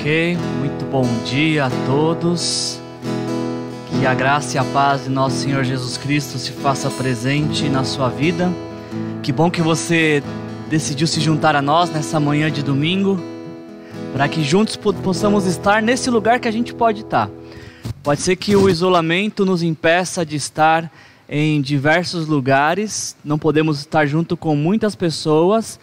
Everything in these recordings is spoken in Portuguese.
Ok, muito bom dia a todos. Que a graça e a paz de nosso Senhor Jesus Cristo se faça presente na sua vida. Que bom que você decidiu se juntar a nós nessa manhã de domingo, para que juntos possamos estar nesse lugar que a gente pode estar. Pode ser que o isolamento nos impeça de estar em diversos lugares, não podemos estar junto com muitas pessoas,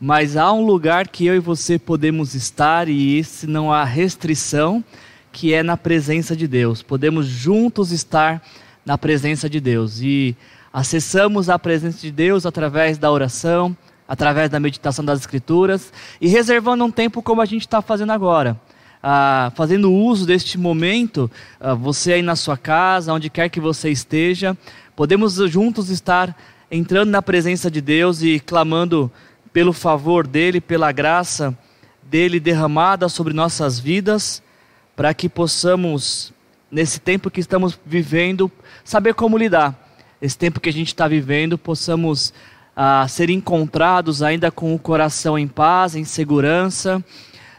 mas há um lugar que eu e você podemos estar e esse não há restrição, que é na presença de Deus. Podemos juntos estar na presença de Deus e acessamos a presença de Deus através da oração, através da meditação das Escrituras e reservando um tempo como a gente está fazendo agora. Ah, fazendo uso deste momento, ah, você aí na sua casa, onde quer que você esteja, podemos juntos estar entrando na presença de Deus e clamando pelo favor dele, pela graça dele derramada sobre nossas vidas, para que possamos, nesse tempo que estamos vivendo, saber como lidar. Esse tempo que a gente está vivendo, possamos ah, ser encontrados ainda com o coração em paz, em segurança,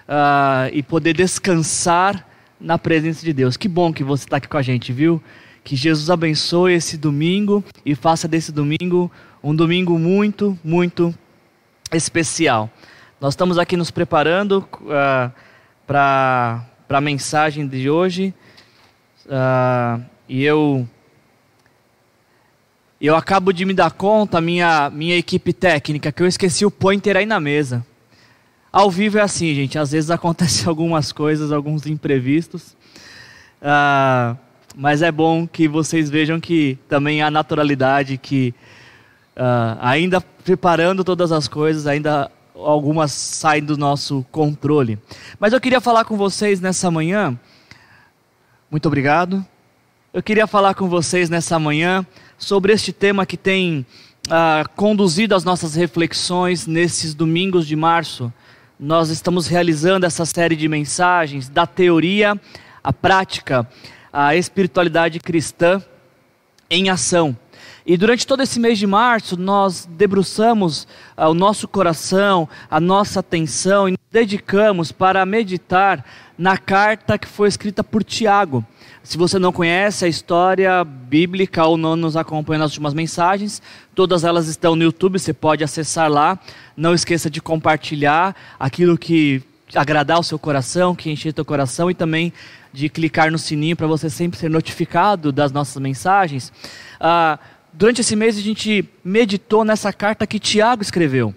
ah, e poder descansar na presença de Deus. Que bom que você está aqui com a gente, viu? Que Jesus abençoe esse domingo e faça desse domingo um domingo muito, muito especial. Nós estamos aqui nos preparando uh, para a mensagem de hoje uh, e eu eu acabo de me dar conta, minha, minha equipe técnica, que eu esqueci o pointer aí na mesa. Ao vivo é assim, gente, às vezes acontecem algumas coisas, alguns imprevistos. Uh, mas é bom que vocês vejam que também há naturalidade, que uh, ainda preparando todas as coisas, ainda algumas saem do nosso controle. Mas eu queria falar com vocês nessa manhã. Muito obrigado. Eu queria falar com vocês nessa manhã sobre este tema que tem uh, conduzido as nossas reflexões nesses domingos de março. Nós estamos realizando essa série de mensagens da teoria à prática, a espiritualidade cristã em ação. E durante todo esse mês de março, nós debruçamos uh, o nosso coração, a nossa atenção e nos dedicamos para meditar na carta que foi escrita por Tiago. Se você não conhece a história bíblica ou não nos acompanha nas últimas mensagens, todas elas estão no YouTube, você pode acessar lá. Não esqueça de compartilhar aquilo que agradar o seu coração, que encher teu coração e também de clicar no sininho para você sempre ser notificado das nossas mensagens. Uh, durante esse mês a gente meditou nessa carta que Tiago escreveu.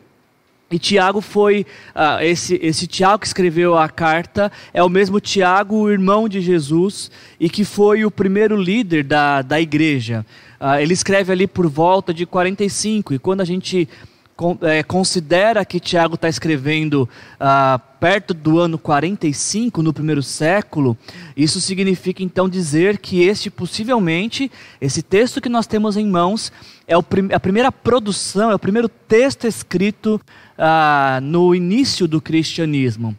E Tiago foi, uh, esse, esse Tiago que escreveu a carta, é o mesmo Tiago, o irmão de Jesus, e que foi o primeiro líder da, da igreja. Uh, ele escreve ali por volta de 45, e quando a gente considera que Tiago está escrevendo ah, perto do ano 45, no primeiro século, isso significa então dizer que este possivelmente, esse texto que nós temos em mãos, é prim a primeira produção, é o primeiro texto escrito ah, no início do cristianismo.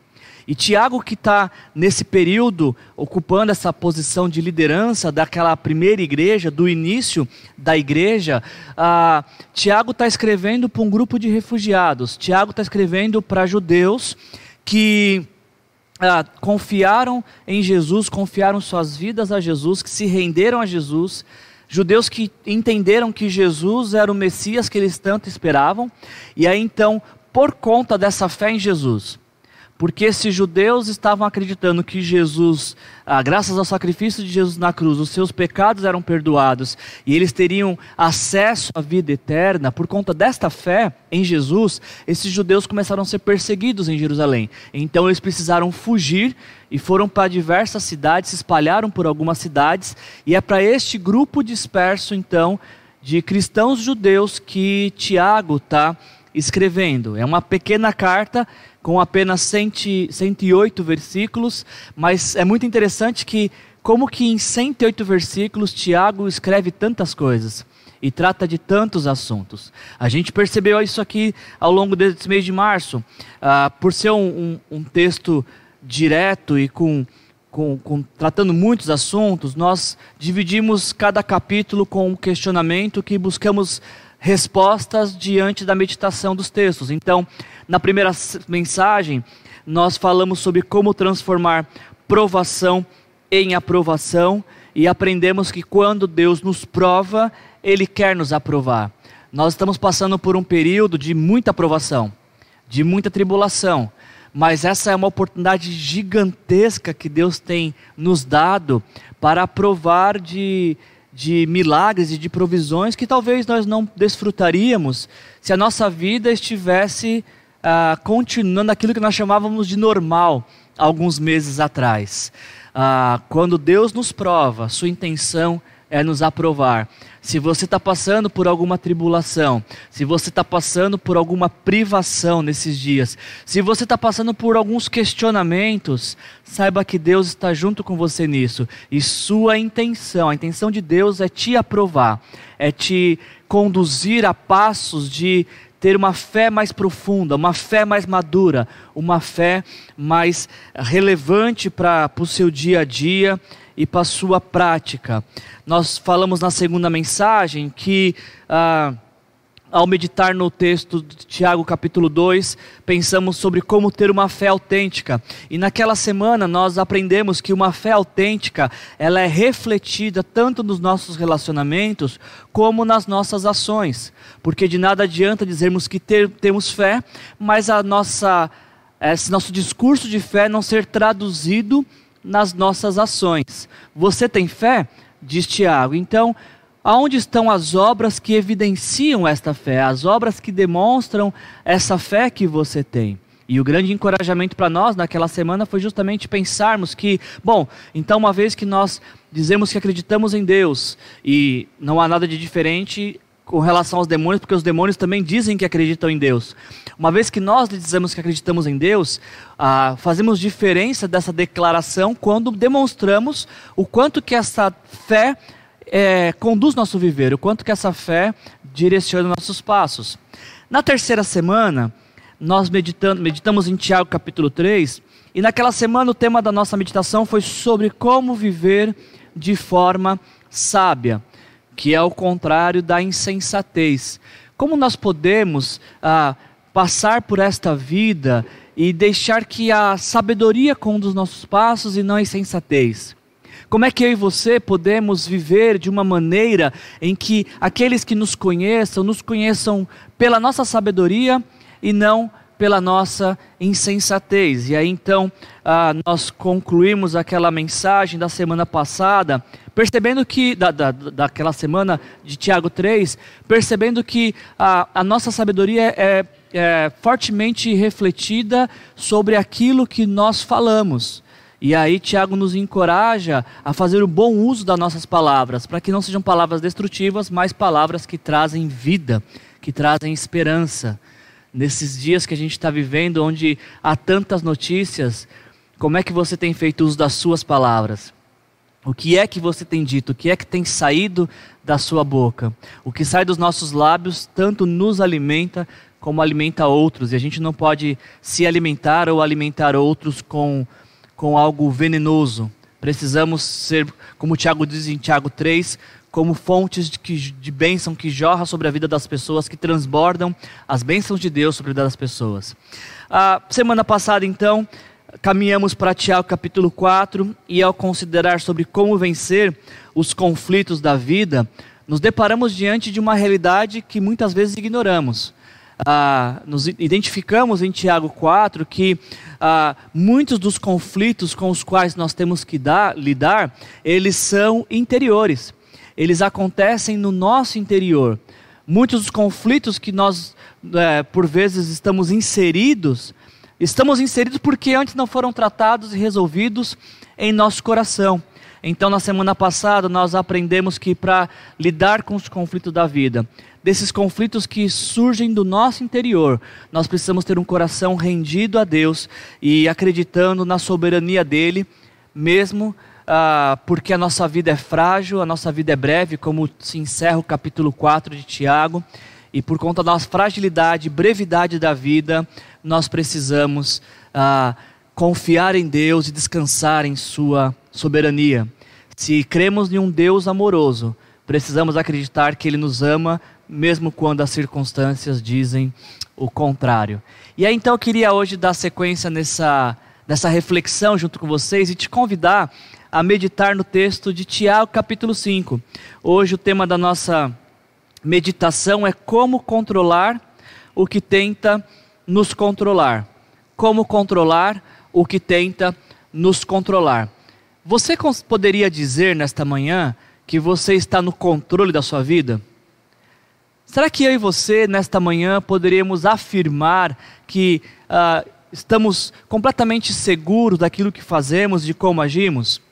E Tiago, que está nesse período ocupando essa posição de liderança daquela primeira igreja, do início da igreja, ah, Tiago está escrevendo para um grupo de refugiados. Tiago está escrevendo para judeus que ah, confiaram em Jesus, confiaram suas vidas a Jesus, que se renderam a Jesus. Judeus que entenderam que Jesus era o Messias que eles tanto esperavam, e aí então, por conta dessa fé em Jesus, porque esses judeus estavam acreditando que Jesus, ah, graças ao sacrifício de Jesus na cruz, os seus pecados eram perdoados e eles teriam acesso à vida eterna. Por conta desta fé em Jesus, esses judeus começaram a ser perseguidos em Jerusalém. Então eles precisaram fugir e foram para diversas cidades, se espalharam por algumas cidades. E é para este grupo disperso, então, de cristãos judeus que Tiago está escrevendo. É uma pequena carta com apenas 108 versículos, mas é muito interessante que, como que em 108 versículos, Tiago escreve tantas coisas e trata de tantos assuntos. A gente percebeu isso aqui ao longo desse mês de março, uh, por ser um, um, um, texto direto e com, com, com, tratando muitos assuntos, nós dividimos cada capítulo com um questionamento que buscamos respostas diante da meditação dos textos. Então, na primeira mensagem, nós falamos sobre como transformar provação em aprovação e aprendemos que quando Deus nos prova, Ele quer nos aprovar. Nós estamos passando por um período de muita aprovação, de muita tribulação, mas essa é uma oportunidade gigantesca que Deus tem nos dado para aprovar de, de milagres e de provisões que talvez nós não desfrutaríamos se a nossa vida estivesse ah, continuando aquilo que nós chamávamos de normal alguns meses atrás. Ah, quando Deus nos prova, sua intenção é nos aprovar. Se você está passando por alguma tribulação, se você está passando por alguma privação nesses dias, se você está passando por alguns questionamentos, saiba que Deus está junto com você nisso. E sua intenção, a intenção de Deus é te aprovar, é te conduzir a passos de ter uma fé mais profunda, uma fé mais madura, uma fé mais relevante para o seu dia a dia e para a sua prática. Nós falamos na segunda mensagem que. Ah, ao meditar no texto de Tiago capítulo 2, pensamos sobre como ter uma fé autêntica. E naquela semana nós aprendemos que uma fé autêntica, ela é refletida tanto nos nossos relacionamentos como nas nossas ações. Porque de nada adianta dizermos que ter, temos fé, mas a nossa esse nosso discurso de fé não ser traduzido nas nossas ações. Você tem fé? Diz Tiago. Então, aonde estão as obras que evidenciam esta fé, as obras que demonstram essa fé que você tem? E o grande encorajamento para nós naquela semana foi justamente pensarmos que, bom, então uma vez que nós dizemos que acreditamos em Deus e não há nada de diferente com relação aos demônios, porque os demônios também dizem que acreditam em Deus. Uma vez que nós dizemos que acreditamos em Deus, ah, fazemos diferença dessa declaração quando demonstramos o quanto que essa fé é, conduz nosso viver, o quanto que essa fé direciona nossos passos. Na terceira semana, nós meditamos em Tiago capítulo 3, e naquela semana o tema da nossa meditação foi sobre como viver de forma sábia que é o contrário da insensatez. Como nós podemos ah, passar por esta vida e deixar que a sabedoria conduz nossos passos e não a insensatez? Como é que eu e você podemos viver de uma maneira em que aqueles que nos conheçam, nos conheçam pela nossa sabedoria e não pela nossa insensatez? E aí então ah, nós concluímos aquela mensagem da semana passada percebendo que, da, da, daquela semana de Tiago 3, percebendo que a, a nossa sabedoria é, é fortemente refletida sobre aquilo que nós falamos. E aí Tiago nos encoraja a fazer o bom uso das nossas palavras, para que não sejam palavras destrutivas, mas palavras que trazem vida, que trazem esperança. Nesses dias que a gente está vivendo, onde há tantas notícias, como é que você tem feito uso das suas palavras? O que é que você tem dito? O que é que tem saído da sua boca? O que sai dos nossos lábios tanto nos alimenta como alimenta outros. E a gente não pode se alimentar ou alimentar outros com, com algo venenoso. Precisamos ser, como Tiago diz em Tiago 3, como fontes de, que, de bênção que jorra sobre a vida das pessoas, que transbordam as bênçãos de Deus sobre a vida das pessoas. A semana passada, então, caminhamos para Tiago capítulo 4 e ao considerar sobre como vencer os conflitos da vida, nos deparamos diante de uma realidade que muitas vezes ignoramos. Ah, nos identificamos em Tiago 4 que ah, muitos dos conflitos com os quais nós temos que dar, lidar, eles são interiores. Eles acontecem no nosso interior. Muitos dos conflitos que nós, é, por vezes, estamos inseridos, Estamos inseridos porque antes não foram tratados e resolvidos em nosso coração. Então, na semana passada, nós aprendemos que para lidar com os conflitos da vida, desses conflitos que surgem do nosso interior, nós precisamos ter um coração rendido a Deus e acreditando na soberania dEle, mesmo ah, porque a nossa vida é frágil, a nossa vida é breve, como se encerra o capítulo 4 de Tiago, e por conta da fragilidade, brevidade da vida, nós precisamos ah, confiar em Deus e descansar em Sua soberania. Se cremos em um Deus amoroso, Precisamos acreditar que Ele nos ama, mesmo quando as circunstâncias dizem o contrário. E aí então eu queria hoje dar sequência nessa, nessa reflexão junto com vocês e te convidar a meditar no texto de Tiago, capítulo 5. Hoje o tema da nossa meditação é como controlar o que tenta nos controlar. Como controlar o que tenta nos controlar. Você poderia dizer nesta manhã que você está no controle da sua vida? Será que eu e você, nesta manhã, poderíamos afirmar que uh, estamos completamente seguros daquilo que fazemos, de como agimos?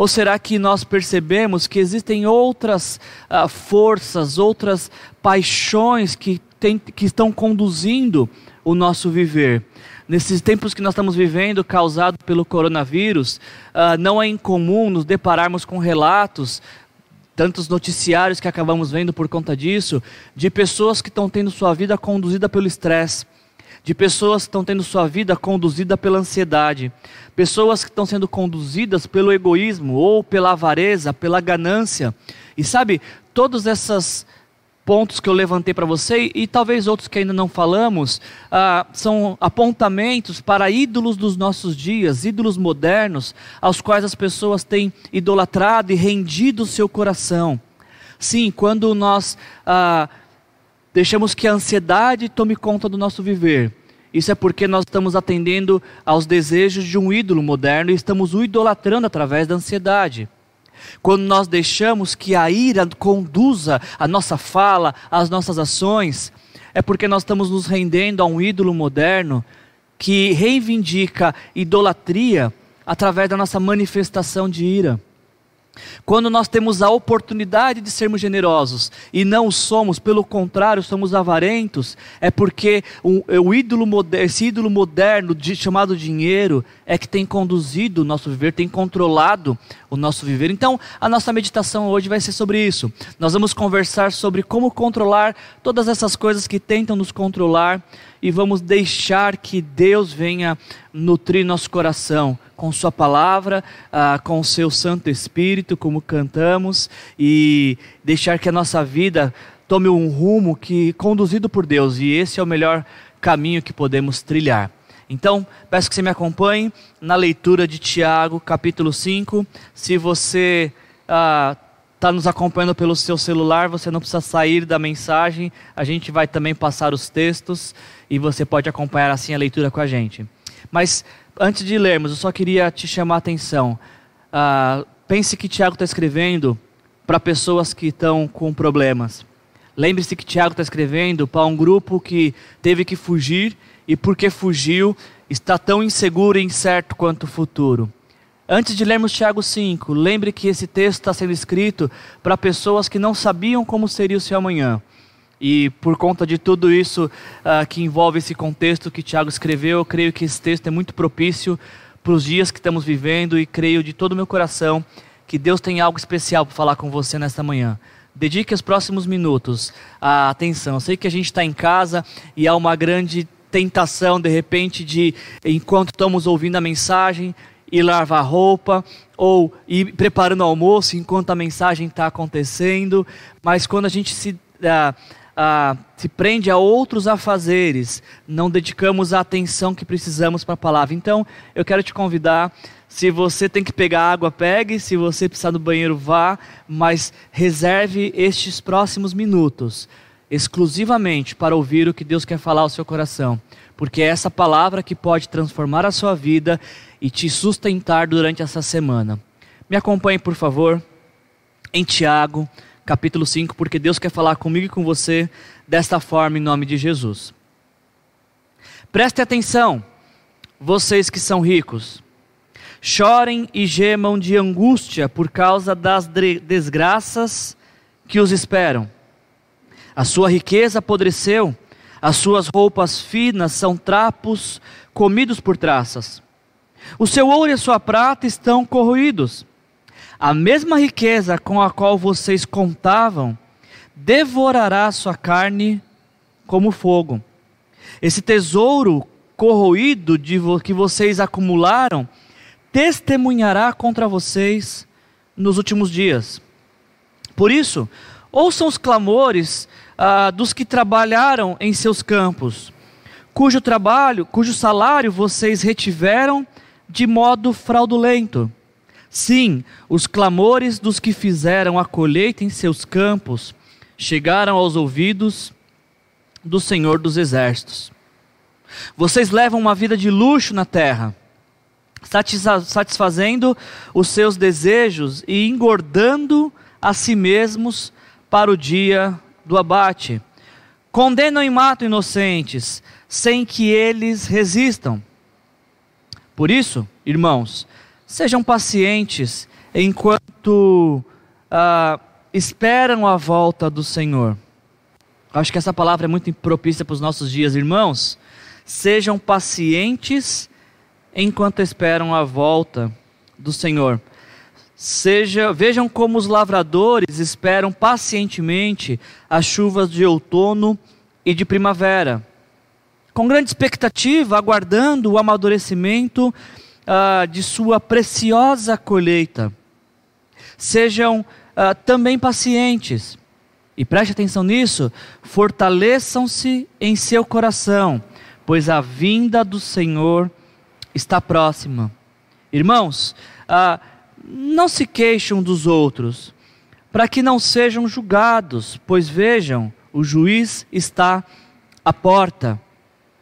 Ou será que nós percebemos que existem outras uh, forças, outras paixões que, tem, que estão conduzindo o nosso viver? Nesses tempos que nós estamos vivendo, causado pelo coronavírus, uh, não é incomum nos depararmos com relatos, tantos noticiários que acabamos vendo por conta disso, de pessoas que estão tendo sua vida conduzida pelo estresse de pessoas que estão tendo sua vida conduzida pela ansiedade, pessoas que estão sendo conduzidas pelo egoísmo ou pela avareza, pela ganância. E sabe, todos esses pontos que eu levantei para você e talvez outros que ainda não falamos, ah, são apontamentos para ídolos dos nossos dias, ídolos modernos, aos quais as pessoas têm idolatrado e rendido o seu coração. Sim, quando nós ah, deixamos que a ansiedade tome conta do nosso viver. Isso é porque nós estamos atendendo aos desejos de um ídolo moderno e estamos o idolatrando através da ansiedade. Quando nós deixamos que a ira conduza a nossa fala, as nossas ações, é porque nós estamos nos rendendo a um ídolo moderno que reivindica idolatria através da nossa manifestação de ira. Quando nós temos a oportunidade de sermos generosos e não somos, pelo contrário, somos avarentos, é porque o, o ídolo, esse ídolo moderno de, chamado dinheiro é que tem conduzido o nosso viver, tem controlado o nosso viver. Então, a nossa meditação hoje vai ser sobre isso. Nós vamos conversar sobre como controlar todas essas coisas que tentam nos controlar e vamos deixar que Deus venha nutrir nosso coração com Sua palavra, ah, com o Seu Santo Espírito, como cantamos, e deixar que a nossa vida tome um rumo que conduzido por Deus, e esse é o melhor caminho que podemos trilhar. Então, peço que você me acompanhe na leitura de Tiago, capítulo 5. Se você está ah, nos acompanhando pelo seu celular, você não precisa sair da mensagem, a gente vai também passar os textos e você pode acompanhar assim a leitura com a gente. Mas antes de lermos, eu só queria te chamar a atenção. Ah, pense que Tiago está escrevendo para pessoas que estão com problemas. Lembre-se que Tiago está escrevendo para um grupo que teve que fugir e porque fugiu está tão inseguro e incerto quanto o futuro. Antes de lermos Tiago 5, lembre que esse texto está sendo escrito para pessoas que não sabiam como seria o seu amanhã. E por conta de tudo isso uh, que envolve esse contexto que Tiago escreveu, eu creio que esse texto é muito propício para os dias que estamos vivendo e creio de todo o meu coração que Deus tem algo especial para falar com você nesta manhã. Dedique os próximos minutos à atenção. Eu sei que a gente está em casa e há uma grande tentação, de repente, de, enquanto estamos ouvindo a mensagem, ir lavar roupa ou ir preparando o almoço enquanto a mensagem está acontecendo. Mas quando a gente se. Uh, ah, se prende a outros afazeres, não dedicamos a atenção que precisamos para a palavra. Então, eu quero te convidar, se você tem que pegar água, pegue, se você precisar do banheiro, vá, mas reserve estes próximos minutos exclusivamente para ouvir o que Deus quer falar ao seu coração, porque é essa palavra que pode transformar a sua vida e te sustentar durante essa semana. Me acompanhe, por favor, em Tiago capítulo 5, porque Deus quer falar comigo e com você desta forma em nome de Jesus. Preste atenção, vocês que são ricos. Chorem e gemam de angústia por causa das desgraças que os esperam. A sua riqueza apodreceu, as suas roupas finas são trapos comidos por traças. O seu ouro e a sua prata estão corroídos a mesma riqueza com a qual vocês contavam devorará sua carne como fogo. Esse tesouro corroído de vo que vocês acumularam testemunhará contra vocês nos últimos dias. Por isso, ouçam os clamores ah, dos que trabalharam em seus campos, cujo trabalho, cujo salário vocês retiveram de modo fraudulento. Sim, os clamores dos que fizeram a colheita em seus campos chegaram aos ouvidos do Senhor dos Exércitos. Vocês levam uma vida de luxo na terra, satisfazendo os seus desejos e engordando a si mesmos para o dia do abate. Condenam e matam inocentes, sem que eles resistam. Por isso, irmãos, sejam pacientes enquanto ah, esperam a volta do Senhor. Acho que essa palavra é muito propícia para os nossos dias, irmãos. Sejam pacientes enquanto esperam a volta do Senhor. Seja, vejam como os lavradores esperam pacientemente as chuvas de outono e de primavera, com grande expectativa, aguardando o amadurecimento uh, de sua preciosa colheita. Sejam uh, também pacientes, e preste atenção nisso, fortaleçam-se em seu coração, pois a vinda do Senhor está próxima. Irmãos, uh, não se queixam dos outros, para que não sejam julgados, pois vejam, o juiz está à porta.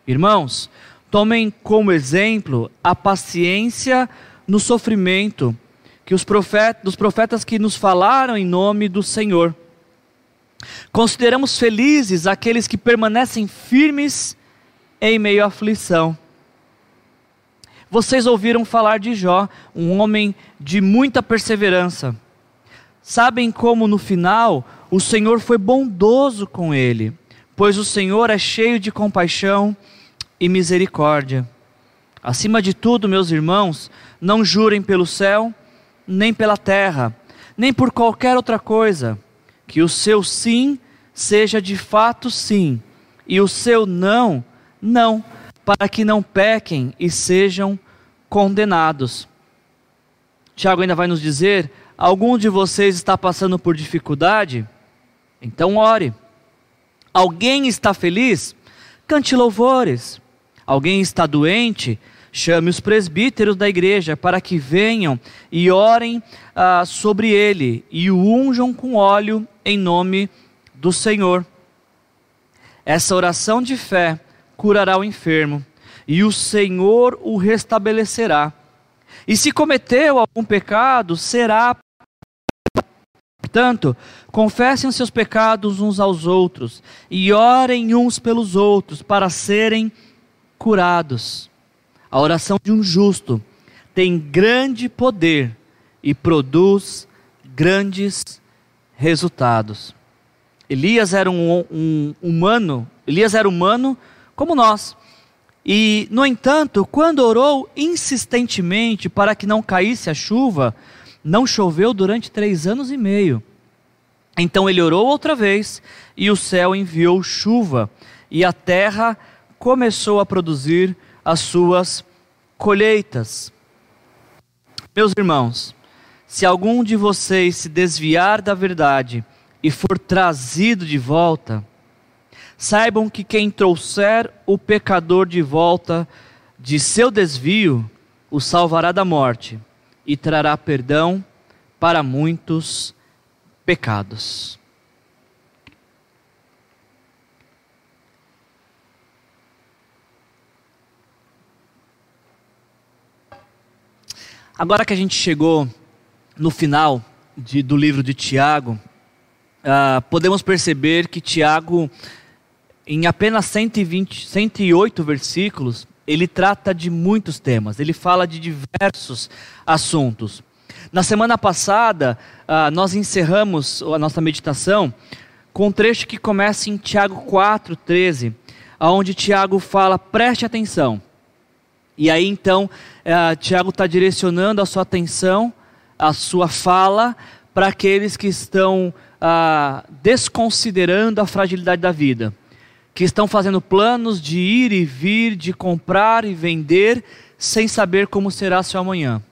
Irmãos, tomem como exemplo a paciência no sofrimento que os profetas, dos profetas que nos falaram em nome do Senhor. Consideramos felizes aqueles que permanecem firmes em meio à aflição. Vocês ouviram falar de Jó, um homem de muita perseverança. Sabem como no final o Senhor foi bondoso com ele, pois o Senhor é cheio de compaixão e misericórdia. Acima de tudo, meus irmãos, não jurem pelo céu, nem pela terra, nem por qualquer outra coisa, que o seu sim seja de fato sim, e o seu não, não para que não pequem e sejam condenados. Tiago ainda vai nos dizer: algum de vocês está passando por dificuldade? Então ore. Alguém está feliz? Cante louvores. Alguém está doente? Chame os presbíteros da igreja para que venham e orem ah, sobre ele e o unjam com óleo em nome do Senhor. Essa oração de fé curará o enfermo, e o Senhor o restabelecerá. E se cometeu algum pecado, será. Portanto, confessem os seus pecados uns aos outros e orem uns pelos outros para serem curados. A oração de um justo tem grande poder e produz grandes resultados. Elias era um, um humano, Elias era humano como nós. E, no entanto, quando orou insistentemente para que não caísse a chuva, não choveu durante três anos e meio. Então ele orou outra vez, e o céu enviou chuva, e a terra começou a produzir as suas colheitas. Meus irmãos, se algum de vocês se desviar da verdade e for trazido de volta, saibam que quem trouxer o pecador de volta de seu desvio, o salvará da morte e trará perdão para muitos pecados. Agora que a gente chegou no final de, do livro de Tiago, uh, podemos perceber que Tiago em apenas 120, 108 versículos, ele trata de muitos temas, ele fala de diversos assuntos. Na semana passada, uh, nós encerramos a nossa meditação com um trecho que começa em Tiago 4,13, onde Tiago fala: preste atenção. E aí então, uh, Tiago está direcionando a sua atenção, a sua fala, para aqueles que estão uh, desconsiderando a fragilidade da vida que estão fazendo planos de ir e vir, de comprar e vender, sem saber como será seu amanhã.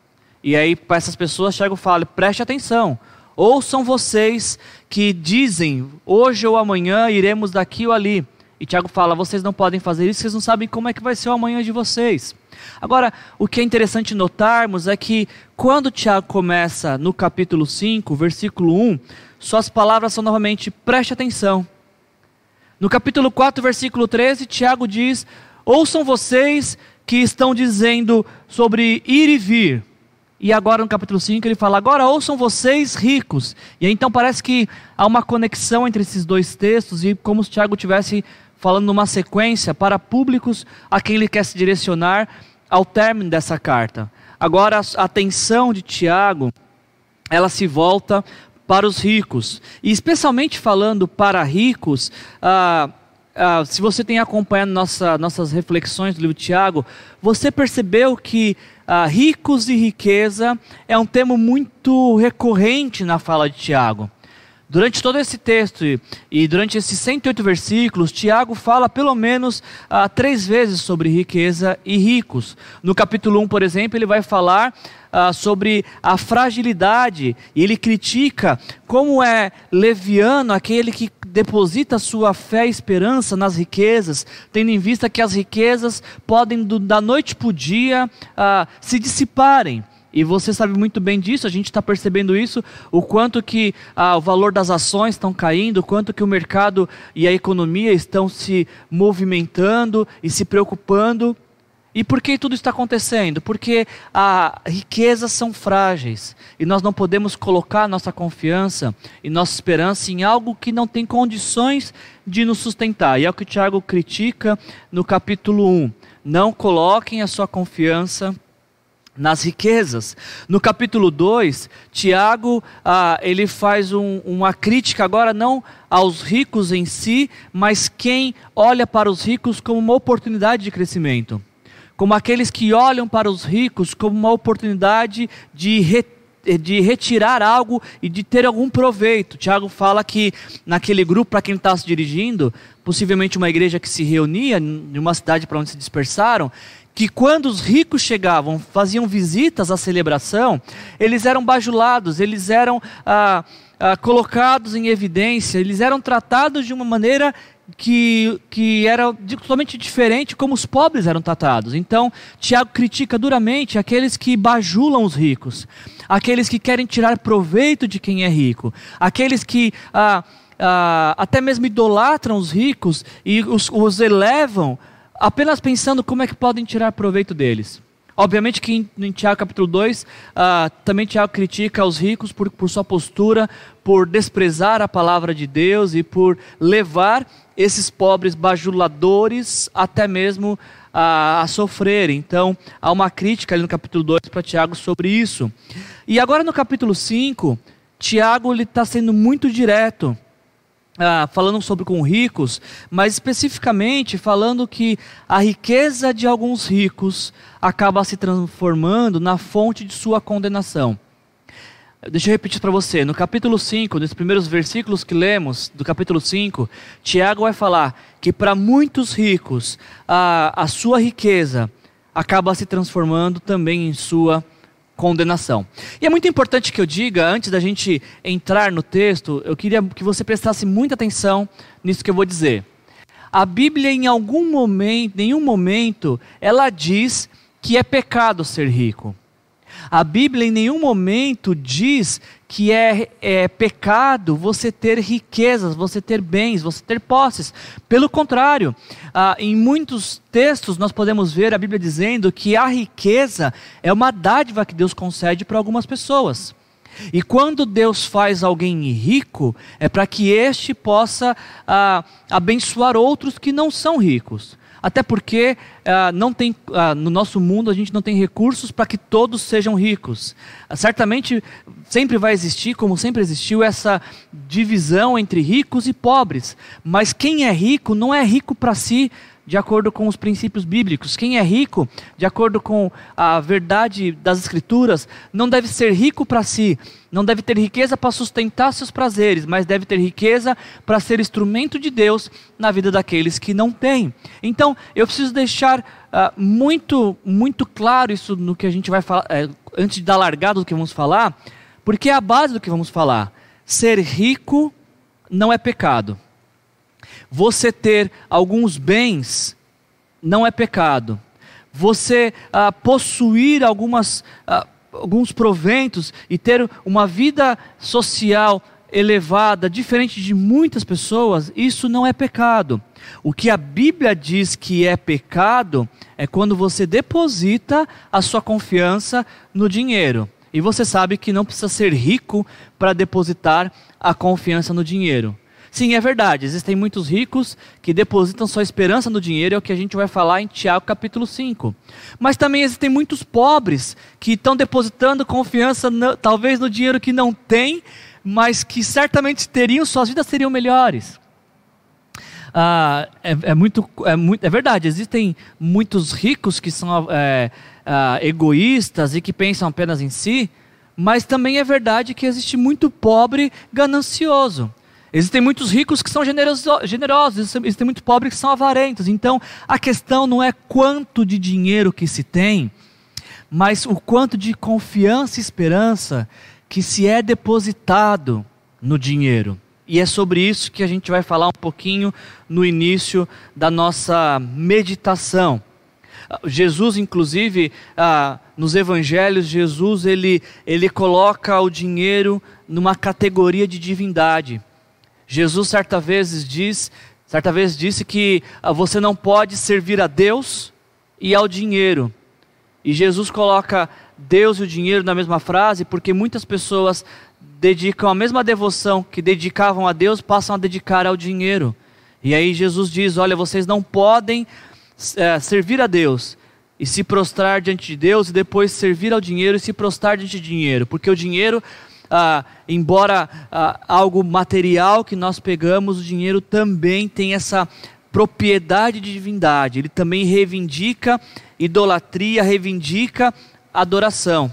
E aí, para essas pessoas, Tiago fala: preste atenção, Ouçam vocês que dizem, hoje ou amanhã iremos daqui ou ali. E Tiago fala: vocês não podem fazer isso, vocês não sabem como é que vai ser o amanhã de vocês. Agora, o que é interessante notarmos é que quando Tiago começa no capítulo 5, versículo 1, suas palavras são novamente: preste atenção. No capítulo 4, versículo 13, Tiago diz: ouçam vocês que estão dizendo sobre ir e vir. E agora no capítulo 5 ele fala: Agora ouçam vocês ricos. E aí, então parece que há uma conexão entre esses dois textos e como se Tiago tivesse falando numa sequência para públicos a quem ele quer se direcionar ao término dessa carta. Agora a atenção de Tiago, ela se volta para os ricos. E especialmente falando para ricos, ah, ah, se você tem acompanhado nossa, nossas reflexões do livro Tiago, você percebeu que ah, ricos e riqueza é um tema muito recorrente na fala de Tiago. Durante todo esse texto e, durante esses 108 versículos, Tiago fala pelo menos ah, três vezes sobre riqueza e ricos. No capítulo 1, por exemplo, ele vai falar ah, sobre a fragilidade e ele critica como é leviano aquele que deposita sua fé e esperança nas riquezas, tendo em vista que as riquezas podem, do, da noite para o dia, ah, se dissiparem. E você sabe muito bem disso, a gente está percebendo isso, o quanto que ah, o valor das ações estão caindo, o quanto que o mercado e a economia estão se movimentando e se preocupando. E por que tudo está acontecendo? Porque as riquezas são frágeis e nós não podemos colocar nossa confiança e nossa esperança em algo que não tem condições de nos sustentar. E é o que o Tiago critica no capítulo 1. Não coloquem a sua confiança nas riquezas. No capítulo 2, Tiago ah, ele faz um, uma crítica agora não aos ricos em si, mas quem olha para os ricos como uma oportunidade de crescimento. Como aqueles que olham para os ricos como uma oportunidade de de retirar algo e de ter algum proveito. Tiago fala que naquele grupo, para quem está se dirigindo, possivelmente uma igreja que se reunia em uma cidade para onde se dispersaram, que quando os ricos chegavam, faziam visitas à celebração, eles eram bajulados, eles eram ah, ah, colocados em evidência, eles eram tratados de uma maneira que, que era totalmente diferente como os pobres eram tratados. Então, Tiago critica duramente aqueles que bajulam os ricos, aqueles que querem tirar proveito de quem é rico, aqueles que ah, ah, até mesmo idolatram os ricos e os, os elevam apenas pensando como é que podem tirar proveito deles. Obviamente que em, Tiago capítulo 2, uh, ah, também Tiago critica os ricos por, por sua postura, por desprezar a palavra de Deus e por levar esses pobres bajuladores até mesmo a, a sofrer. Então, há uma crítica ali no capítulo 2 para Tiago sobre isso. E agora no capítulo 5, Tiago está sendo muito direto ah, falando sobre com ricos, mas especificamente falando que a riqueza de alguns ricos acaba se transformando na fonte de sua condenação. Deixa eu repetir para você, no capítulo 5, nos primeiros versículos que lemos, do capítulo 5, Tiago vai falar que para muitos ricos a, a sua riqueza acaba se transformando também em sua condenação condenação. E é muito importante que eu diga, antes da gente entrar no texto, eu queria que você prestasse muita atenção nisso que eu vou dizer. A Bíblia, em algum momento, nenhum momento, ela diz que é pecado ser rico. A Bíblia em nenhum momento diz que é, é, pecado você ter riquezas, você ter bens, você ter posses. Pelo contrário, ah, em muitos textos nós podemos ver a Bíblia dizendo que a riqueza é uma dádiva que Deus concede para algumas pessoas. E quando Deus faz alguém rico, é para que este possa ah, abençoar outros que não são ricos. Até porque uh, não tem, uh, no nosso mundo a gente não tem recursos para que todos sejam ricos. Uh, certamente sempre vai existir, como sempre existiu, essa divisão entre ricos e pobres. Mas quem é rico não é rico para si, de acordo com os princípios bíblicos. Quem é rico, de acordo com a verdade das Escrituras, não deve ser rico para si, não deve ter riqueza para sustentar seus prazeres, mas deve ter riqueza para ser instrumento de Deus na vida daqueles que não têm. Então, eu preciso deixar uh, muito, muito claro isso no que a gente vai falar, uh, antes da largada do que vamos falar, porque é a base do que vamos falar. Ser rico não é pecado. Você ter alguns bens não é pecado. Você ah, possuir algumas, ah, alguns proventos e ter uma vida social elevada, diferente de muitas pessoas, isso não é pecado. O que a Bíblia diz que é pecado é quando você deposita a sua confiança no dinheiro. E você sabe que não precisa ser rico para depositar a confiança no dinheiro. Sim, é verdade, existem muitos ricos que depositam sua esperança no dinheiro, é o que a gente vai falar em Tiago capítulo 5. Mas também existem muitos pobres que estão depositando confiança, no, talvez no dinheiro que não tem, mas que certamente teriam, suas vidas seriam melhores. Ah, é, é, muito, é, muito, é verdade, existem muitos ricos que são é, ah, egoístas e que pensam apenas em si, mas também é verdade que existe muito pobre ganancioso. Existem muitos ricos que são generoso, generosos, existem muitos pobres que são avarentos. Então, a questão não é quanto de dinheiro que se tem, mas o quanto de confiança e esperança que se é depositado no dinheiro. E é sobre isso que a gente vai falar um pouquinho no início da nossa meditação. Jesus, inclusive, ah, nos evangelhos, Jesus ele, ele coloca o dinheiro numa categoria de divindade. Jesus certa vez diz, certa vez disse que ah, você não pode servir a Deus e ao dinheiro. E Jesus coloca Deus e o dinheiro na mesma frase, porque muitas pessoas dedicam a mesma devoção que dedicavam a Deus, passam a dedicar ao dinheiro. E aí Jesus diz: Olha, vocês não podem é, servir a Deus e se prostrar diante de Deus, e depois servir ao dinheiro e se prostrar diante de dinheiro, porque o dinheiro ah, embora ah, algo material que nós pegamos, o dinheiro também tem essa propriedade de divindade. Ele também reivindica idolatria, reivindica adoração.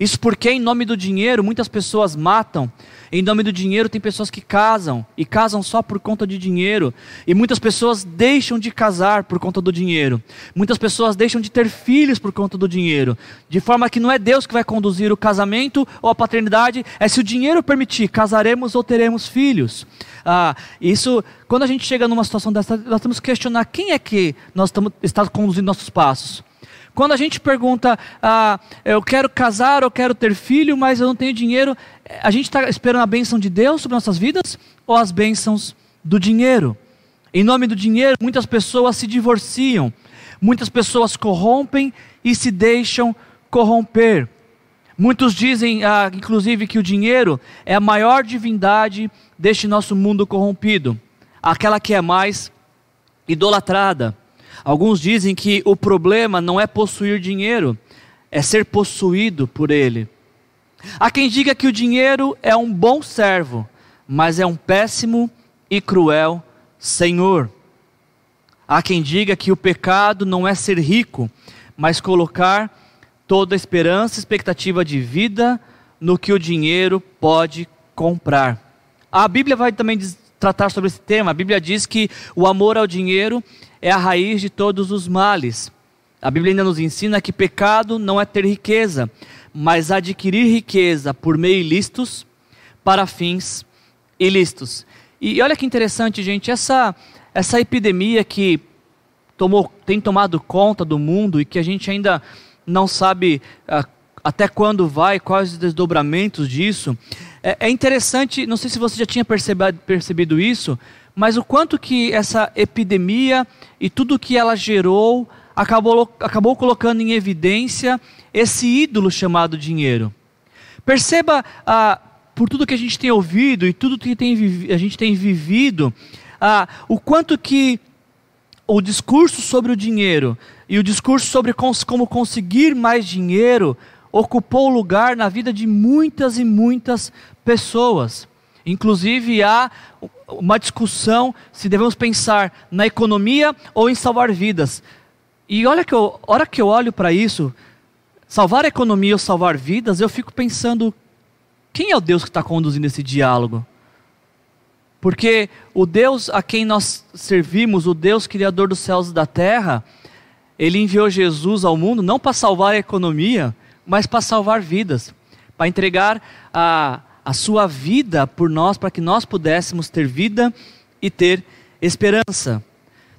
Isso porque, em nome do dinheiro, muitas pessoas matam. Em nome do dinheiro, tem pessoas que casam e casam só por conta de dinheiro. E muitas pessoas deixam de casar por conta do dinheiro. Muitas pessoas deixam de ter filhos por conta do dinheiro. De forma que não é Deus que vai conduzir o casamento ou a paternidade, é se o dinheiro permitir, casaremos ou teremos filhos. Ah, isso, quando a gente chega numa situação dessa, nós temos que questionar quem é que nós estamos está conduzindo nossos passos. Quando a gente pergunta, ah, eu quero casar, eu quero ter filho, mas eu não tenho dinheiro, a gente está esperando a bênção de Deus sobre nossas vidas ou as bênçãos do dinheiro? Em nome do dinheiro, muitas pessoas se divorciam, muitas pessoas corrompem e se deixam corromper. Muitos dizem, ah, inclusive, que o dinheiro é a maior divindade deste nosso mundo corrompido, aquela que é mais idolatrada. Alguns dizem que o problema não é possuir dinheiro, é ser possuído por ele. Há quem diga que o dinheiro é um bom servo, mas é um péssimo e cruel senhor. Há quem diga que o pecado não é ser rico, mas colocar toda a esperança e expectativa de vida no que o dinheiro pode comprar. A Bíblia vai também tratar sobre esse tema. A Bíblia diz que o amor ao dinheiro é a raiz de todos os males. A Bíblia ainda nos ensina que pecado não é ter riqueza, mas adquirir riqueza por meio ilícitos para fins ilícitos. E olha que interessante, gente, essa, essa epidemia que tomou, tem tomado conta do mundo e que a gente ainda não sabe uh, até quando vai, quais os desdobramentos disso. É, é interessante, não sei se você já tinha percebido, percebido isso, mas o quanto que essa epidemia e tudo que ela gerou acabou, acabou colocando em evidência esse ídolo chamado dinheiro. Perceba, ah, por tudo que a gente tem ouvido e tudo que tem, a gente tem vivido, ah, o quanto que o discurso sobre o dinheiro e o discurso sobre como conseguir mais dinheiro ocupou lugar na vida de muitas e muitas pessoas. Inclusive há uma discussão se devemos pensar na economia ou em salvar vidas. E olha que eu, hora que eu olho para isso, salvar a economia ou salvar vidas, eu fico pensando quem é o Deus que está conduzindo esse diálogo? Porque o Deus a quem nós servimos, o Deus criador dos céus e da terra, ele enviou Jesus ao mundo não para salvar a economia, mas para salvar vidas para entregar a, a sua vida por nós, para que nós pudéssemos ter vida e ter esperança.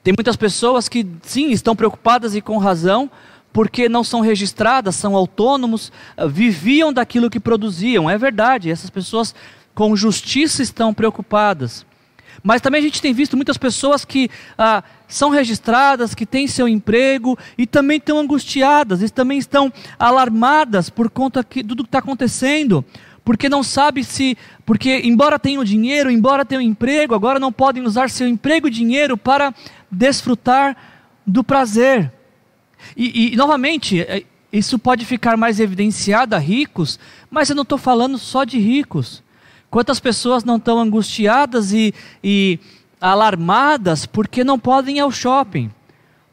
Tem muitas pessoas que, sim, estão preocupadas e com razão, porque não são registradas, são autônomos, ah, viviam daquilo que produziam. É verdade, essas pessoas com justiça estão preocupadas. Mas também a gente tem visto muitas pessoas que ah, são registradas, que têm seu emprego e também estão angustiadas, e também estão alarmadas por conta que, do que está acontecendo, porque não sabe se, porque embora tenham dinheiro, embora tenham emprego, agora não podem usar seu emprego e dinheiro para desfrutar do prazer. E, e novamente, é, isso pode ficar mais evidenciado a ricos, mas eu não estou falando só de ricos. Quantas pessoas não estão angustiadas e, e alarmadas porque não podem ir ao shopping,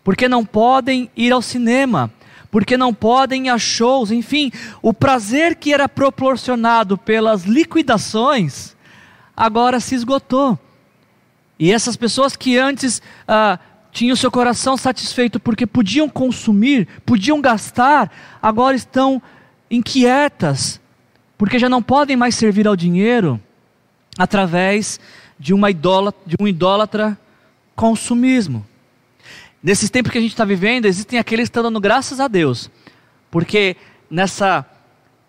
porque não podem ir ao cinema, porque não podem ir a shows, enfim, o prazer que era proporcionado pelas liquidações agora se esgotou. E essas pessoas que antes ah, tinham seu coração satisfeito porque podiam consumir, podiam gastar, agora estão inquietas, porque já não podem mais servir ao dinheiro através de, uma idólatra, de um idólatra consumismo. Nesses tempos que a gente está vivendo, existem aqueles que estão dando graças a Deus, porque nessa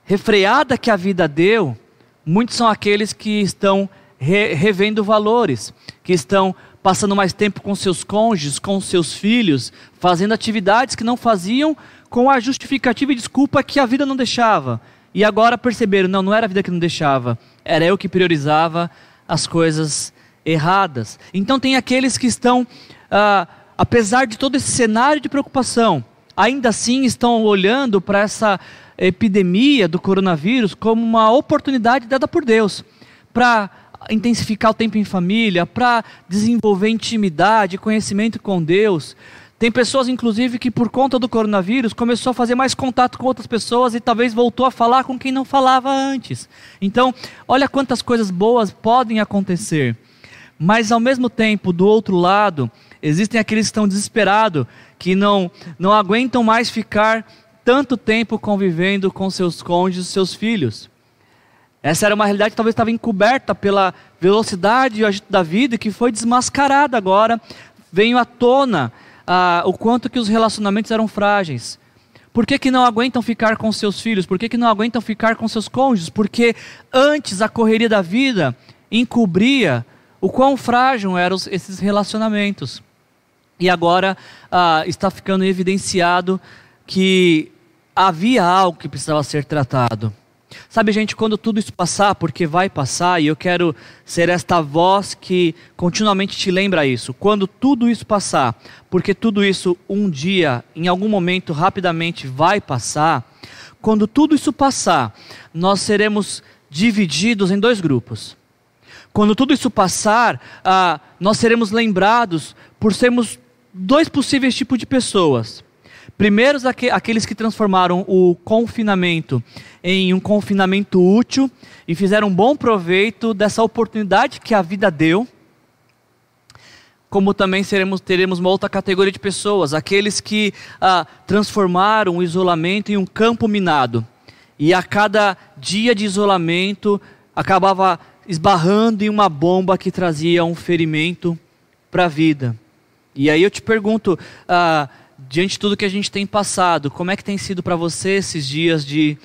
refreada que a vida deu, muitos são aqueles que estão re, revendo valores, que estão passando mais tempo com seus cônjuges, com seus filhos, fazendo atividades que não faziam com a justificativa e desculpa que a vida não deixava. E agora perceberam, não, não era a vida que não deixava, era eu que priorizava as coisas erradas. Então tem aqueles que estão, ah, apesar de todo esse cenário de preocupação, ainda assim estão olhando para essa epidemia do coronavírus como uma oportunidade dada por Deus para intensificar o tempo em família, para desenvolver intimidade, conhecimento com Deus. Tem pessoas, inclusive, que por conta do coronavírus começou a fazer mais contato com outras pessoas e talvez voltou a falar com quem não falava antes. Então, olha quantas coisas boas podem acontecer. Mas ao mesmo tempo, do outro lado, existem aqueles que estão desesperados, que não, não aguentam mais ficar tanto tempo convivendo com seus cônjuges, seus filhos. Essa era uma realidade que talvez estava encoberta pela velocidade e agito da vida, que foi desmascarada agora, veio à tona ah, o quanto que os relacionamentos eram frágeis. Por que, que não aguentam ficar com seus filhos? Por que, que não aguentam ficar com seus cônjuges? Porque antes a correria da vida encobria o quão frágil eram esses relacionamentos. E agora ah, está ficando evidenciado que havia algo que precisava ser tratado. Sabe, gente, quando tudo isso passar, porque vai passar, e eu quero ser esta voz que continuamente te lembra isso. Quando tudo isso passar, porque tudo isso um dia, em algum momento, rapidamente vai passar. Quando tudo isso passar, nós seremos divididos em dois grupos. Quando tudo isso passar, ah, nós seremos lembrados por sermos dois possíveis tipos de pessoas. Primeiros, aqueles que transformaram o confinamento em um confinamento útil e fizeram um bom proveito dessa oportunidade que a vida deu. Como também seremos, teremos uma outra categoria de pessoas, aqueles que ah, transformaram o isolamento em um campo minado. E a cada dia de isolamento acabava esbarrando em uma bomba que trazia um ferimento para a vida. E aí eu te pergunto, ah, diante de tudo que a gente tem passado, como é que tem sido para você esses dias de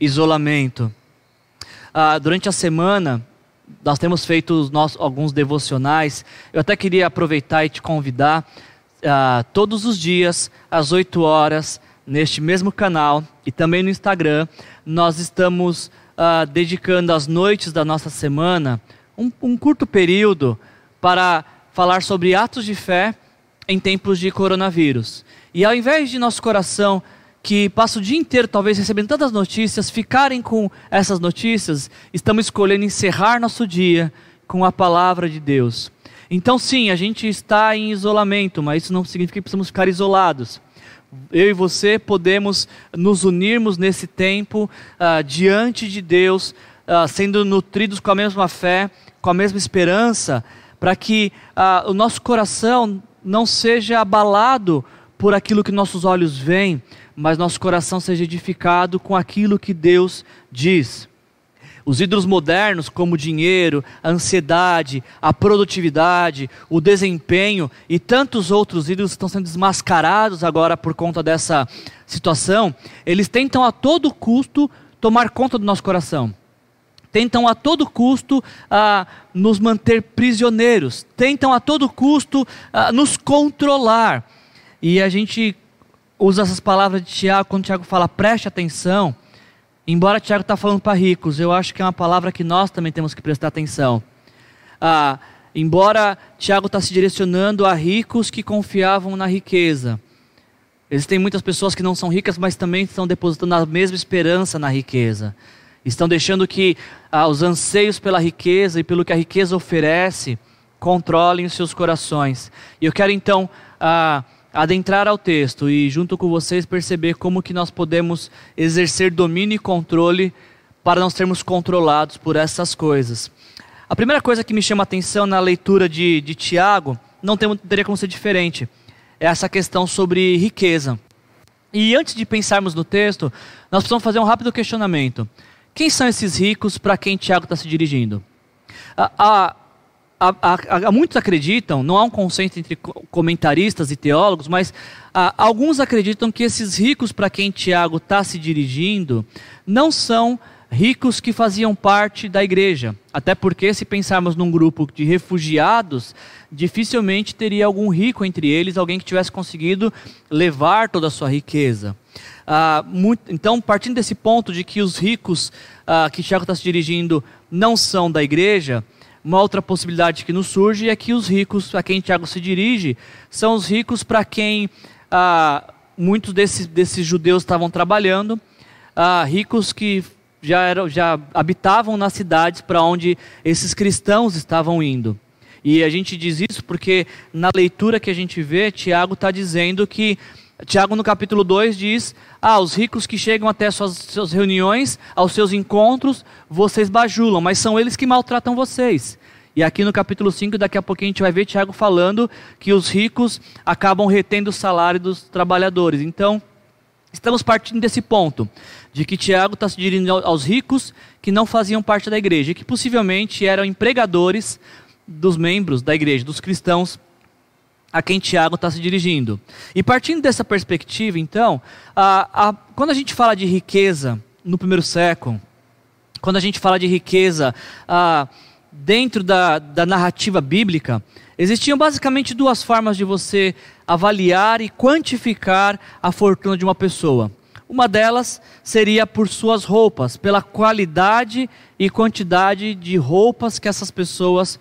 isolamento? Ah, durante a semana, nós temos feito nossos, alguns devocionais. Eu até queria aproveitar e te convidar ah, todos os dias, às 8 horas, neste mesmo canal e também no Instagram, nós estamos dedicando as noites da nossa semana um, um curto período para falar sobre atos de fé em tempos de coronavírus. E ao invés de nosso coração, que passa o dia inteiro talvez recebendo tantas notícias, ficarem com essas notícias, estamos escolhendo encerrar nosso dia com a palavra de Deus. Então, sim, a gente está em isolamento, mas isso não significa que precisamos ficar isolados. Eu e você podemos nos unirmos nesse tempo uh, diante de Deus, uh, sendo nutridos com a mesma fé, com a mesma esperança, para que uh, o nosso coração não seja abalado por aquilo que nossos olhos veem, mas nosso coração seja edificado com aquilo que Deus diz. Os ídolos modernos, como o dinheiro, a ansiedade, a produtividade, o desempenho e tantos outros ídolos estão sendo desmascarados agora por conta dessa situação, eles tentam a todo custo tomar conta do nosso coração. Tentam a todo custo ah, nos manter prisioneiros, tentam a todo custo ah, nos controlar. E a gente usa essas palavras de Tiago, quando Tiago fala preste atenção, embora Tiago está falando para ricos, eu acho que é uma palavra que nós também temos que prestar atenção. Ah, embora Tiago está se direcionando a ricos que confiavam na riqueza. Existem muitas pessoas que não são ricas, mas também estão depositando a mesma esperança na riqueza. Estão deixando que ah, os anseios pela riqueza e pelo que a riqueza oferece controlem os seus corações. E eu quero então ah, adentrar ao texto e junto com vocês perceber como que nós podemos exercer domínio e controle para não sermos controlados por essas coisas. A primeira coisa que me chama a atenção na leitura de, de Tiago, não tem, teria como ser diferente, é essa questão sobre riqueza. E antes de pensarmos no texto, nós precisamos fazer um rápido questionamento. Quem são esses ricos para quem Tiago está se dirigindo? A, a, há, muitos acreditam, não há um consenso entre comentaristas e teólogos, mas alguns acreditam que esses ricos para quem Tiago está se dirigindo não são ricos que faziam parte da igreja. Até porque, se pensarmos num grupo de refugiados, dificilmente teria algum rico entre eles, alguém que tivesse conseguido levar toda a sua riqueza. Ah, muito, então, partindo desse ponto de que os ricos ah, que Tiago está se dirigindo não são da igreja uma outra possibilidade que nos surge é que os ricos, a quem Tiago se dirige, são os ricos para quem ah, muitos desses, desses judeus estavam trabalhando, ah, ricos que já, eram, já habitavam nas cidades para onde esses cristãos estavam indo. E a gente diz isso porque na leitura que a gente vê, Tiago está dizendo que Tiago no capítulo 2 diz: Ah, os ricos que chegam até suas, suas reuniões, aos seus encontros, vocês bajulam, mas são eles que maltratam vocês. E aqui no capítulo 5, daqui a pouquinho a gente vai ver Tiago falando que os ricos acabam retendo o salário dos trabalhadores. Então, estamos partindo desse ponto, de que Tiago está se dirigindo aos ricos que não faziam parte da igreja, que possivelmente eram empregadores dos membros da igreja, dos cristãos a quem Tiago está se dirigindo. E partindo dessa perspectiva, então, a, a, quando a gente fala de riqueza no primeiro século, quando a gente fala de riqueza a, dentro da, da narrativa bíblica, existiam basicamente duas formas de você avaliar e quantificar a fortuna de uma pessoa. Uma delas seria por suas roupas, pela qualidade e quantidade de roupas que essas pessoas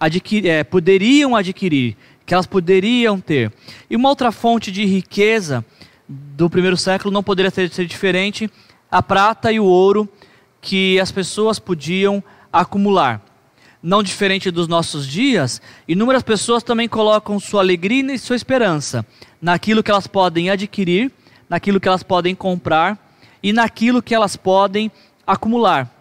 adquir, é, poderiam adquirir que elas poderiam ter. E uma outra fonte de riqueza do primeiro século não poderia ser, ser diferente, a prata e o ouro que as pessoas podiam acumular. Não diferente dos nossos dias, inúmeras pessoas também colocam sua alegria e sua esperança naquilo que elas podem adquirir, naquilo que elas podem comprar e naquilo que elas podem acumular.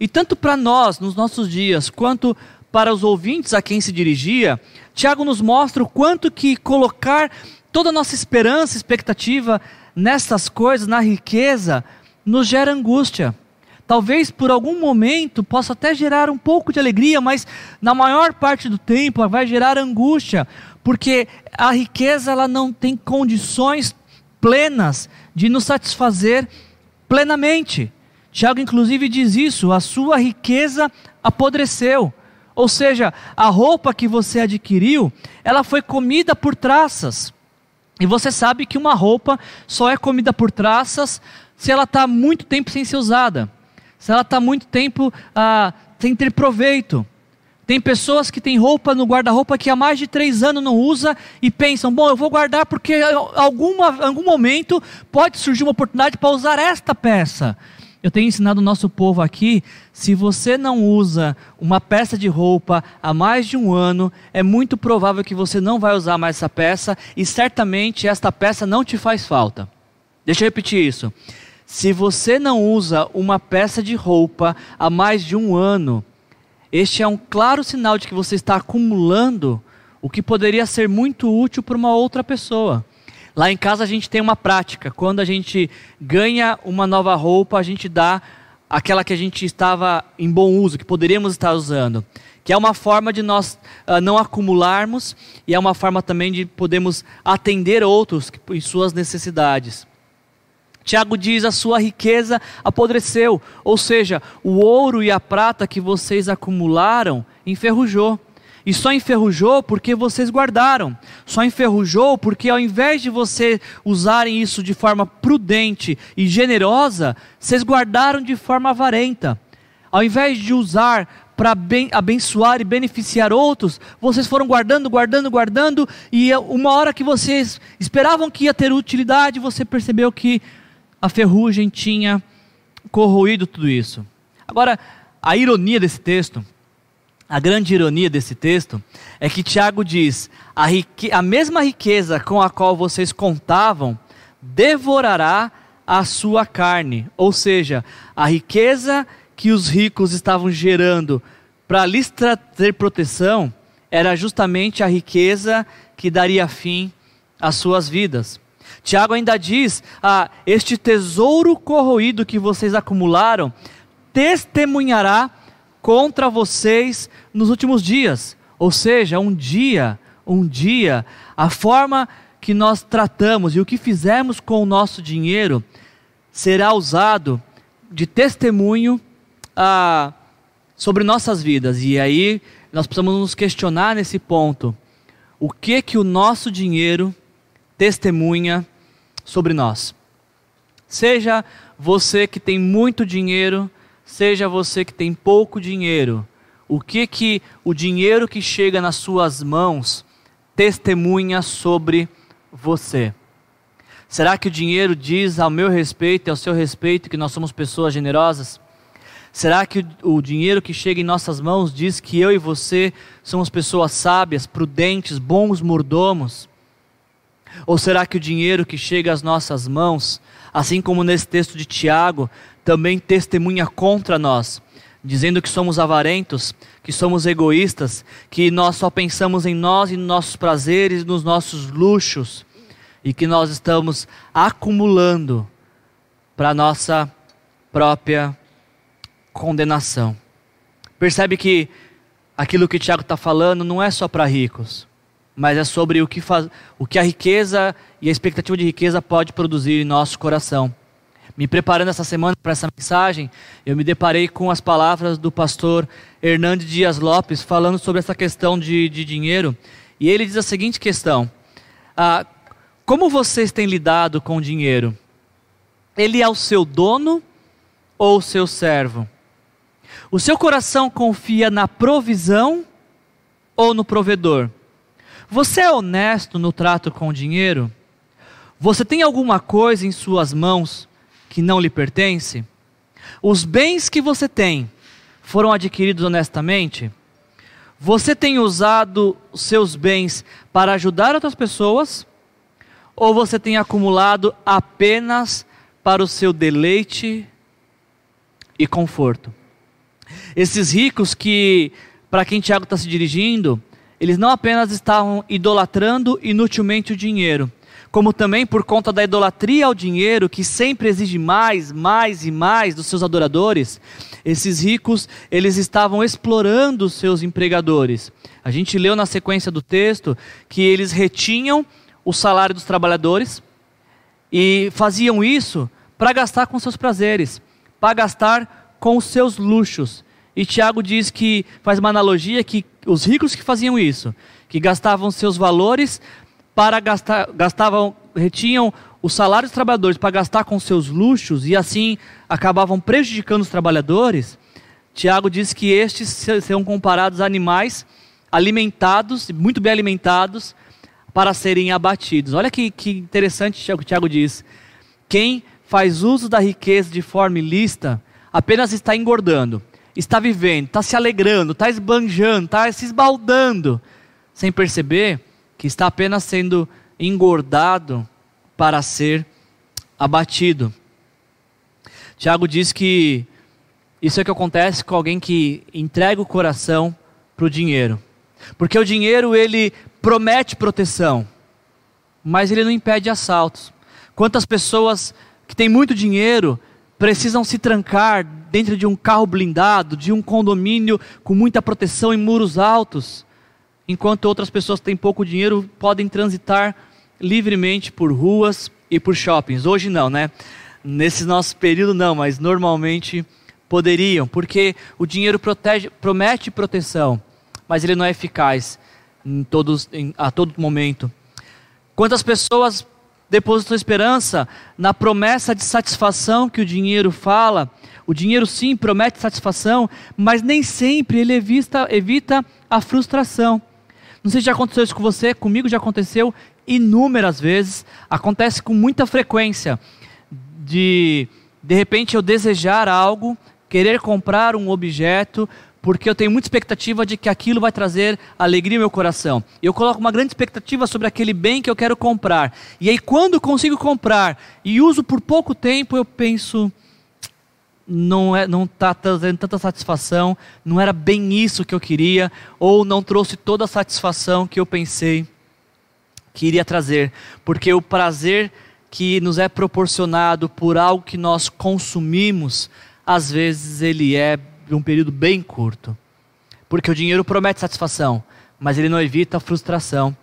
E tanto para nós, nos nossos dias, quanto para os ouvintes a quem se dirigia, Tiago nos mostra o quanto que colocar toda a nossa esperança, expectativa nessas coisas, na riqueza, nos gera angústia. Talvez por algum momento possa até gerar um pouco de alegria, mas na maior parte do tempo vai gerar angústia, porque a riqueza ela não tem condições plenas de nos satisfazer plenamente. Tiago inclusive diz isso, a sua riqueza apodreceu. Ou seja, a roupa que você adquiriu, ela foi comida por traças. E você sabe que uma roupa só é comida por traças se ela está muito tempo sem ser usada. Se ela está muito tempo ah, sem ter proveito. Tem pessoas que têm roupa no guarda-roupa que há mais de três anos não usa e pensam: bom, eu vou guardar porque em algum momento pode surgir uma oportunidade para usar esta peça. Eu tenho ensinado o nosso povo aqui: se você não usa uma peça de roupa há mais de um ano, é muito provável que você não vai usar mais essa peça e certamente esta peça não te faz falta. Deixa eu repetir isso. Se você não usa uma peça de roupa há mais de um ano, este é um claro sinal de que você está acumulando o que poderia ser muito útil para uma outra pessoa. Lá em casa a gente tem uma prática. Quando a gente ganha uma nova roupa, a gente dá aquela que a gente estava em bom uso, que poderíamos estar usando. Que é uma forma de nós uh, não acumularmos e é uma forma também de podermos atender outros em suas necessidades. Tiago diz: a sua riqueza apodreceu, ou seja, o ouro e a prata que vocês acumularam enferrujou. E só enferrujou porque vocês guardaram. Só enferrujou porque ao invés de você usarem isso de forma prudente e generosa, vocês guardaram de forma avarenta. Ao invés de usar para abençoar e beneficiar outros, vocês foram guardando, guardando, guardando, e uma hora que vocês esperavam que ia ter utilidade, você percebeu que a ferrugem tinha corroído tudo isso. Agora, a ironia desse texto a grande ironia desse texto é que Tiago diz: a, rique... a mesma riqueza com a qual vocês contavam devorará a sua carne. Ou seja, a riqueza que os ricos estavam gerando para lhes trazer proteção era justamente a riqueza que daria fim às suas vidas. Tiago ainda diz: ah, Este tesouro corroído que vocês acumularam testemunhará contra vocês nos últimos dias. Ou seja, um dia, um dia, a forma que nós tratamos e o que fizemos com o nosso dinheiro será usado de testemunho ah, sobre nossas vidas. E aí nós precisamos nos questionar nesse ponto. O que que o nosso dinheiro testemunha sobre nós? Seja você que tem muito dinheiro, seja você que tem pouco dinheiro, o que que o dinheiro que chega nas suas mãos testemunha sobre você? Será que o dinheiro diz ao meu respeito e ao seu respeito que nós somos pessoas generosas? Será que o dinheiro que chega em nossas mãos diz que eu e você somos pessoas sábias, prudentes, bons mordomos? Ou será que o dinheiro que chega às nossas mãos, assim como nesse texto de Tiago, também testemunha contra nós, dizendo que somos avarentos, que somos egoístas, que nós só pensamos em nós e nos nossos prazeres, nos nossos luxos, e que nós estamos acumulando para nossa própria condenação. Percebe que aquilo que Tiago está falando não é só para ricos, mas é sobre o que, faz, o que a riqueza e a expectativa de riqueza pode produzir em nosso coração me preparando essa semana para essa mensagem, eu me deparei com as palavras do pastor Hernandes Dias Lopes falando sobre essa questão de, de dinheiro. E ele diz a seguinte questão: ah, Como vocês têm lidado com o dinheiro? Ele é o seu dono ou o seu servo? O seu coração confia na provisão ou no provedor? Você é honesto no trato com o dinheiro? Você tem alguma coisa em suas mãos que não lhe pertence? Os bens que você tem foram adquiridos honestamente? Você tem usado seus bens para ajudar outras pessoas? Ou você tem acumulado apenas para o seu deleite e conforto? Esses ricos que, para quem Tiago está se dirigindo, eles não apenas estavam idolatrando inutilmente o dinheiro, como também por conta da idolatria ao dinheiro, que sempre exige mais, mais e mais dos seus adoradores, esses ricos, eles estavam explorando os seus empregadores. A gente leu na sequência do texto que eles retinham o salário dos trabalhadores e faziam isso para gastar com seus prazeres, para gastar com os seus luxos. E Tiago diz que faz uma analogia que os ricos que faziam isso, que gastavam seus valores para gastar, gastavam, retinham os salários dos trabalhadores para gastar com seus luxos e assim acabavam prejudicando os trabalhadores, Tiago diz que estes serão comparados a animais alimentados, muito bem alimentados, para serem abatidos. Olha que, que interessante o que Tiago diz. Quem faz uso da riqueza de forma ilícita apenas está engordando, está vivendo, está se alegrando, está esbanjando, está se esbaldando, sem perceber que está apenas sendo engordado para ser abatido. Tiago diz que isso é o que acontece com alguém que entrega o coração para o dinheiro. Porque o dinheiro ele promete proteção, mas ele não impede assaltos. Quantas pessoas que têm muito dinheiro precisam se trancar dentro de um carro blindado, de um condomínio com muita proteção e muros altos, enquanto outras pessoas que têm pouco dinheiro podem transitar livremente por ruas e por shoppings. Hoje não, né? Nesse nosso período não, mas normalmente poderiam, porque o dinheiro protege, promete proteção, mas ele não é eficaz em todos, em, a todo momento. Quantas pessoas depositam esperança na promessa de satisfação que o dinheiro fala? O dinheiro sim promete satisfação, mas nem sempre ele evita, evita a frustração. Não sei se já aconteceu isso com você, comigo já aconteceu inúmeras vezes, acontece com muita frequência. De de repente eu desejar algo querer comprar um objeto porque eu tenho muita expectativa de que aquilo vai trazer alegria ao meu coração. Eu coloco uma grande expectativa sobre aquele bem que eu quero comprar. E aí, quando consigo comprar e uso por pouco tempo, eu penso, não é, não está trazendo tanta satisfação, não era bem isso que eu queria, ou não trouxe toda a satisfação que eu pensei que iria trazer, porque o prazer que nos é proporcionado por algo que nós consumimos às vezes ele é de um período bem curto. Porque o dinheiro promete satisfação, mas ele não evita a frustração.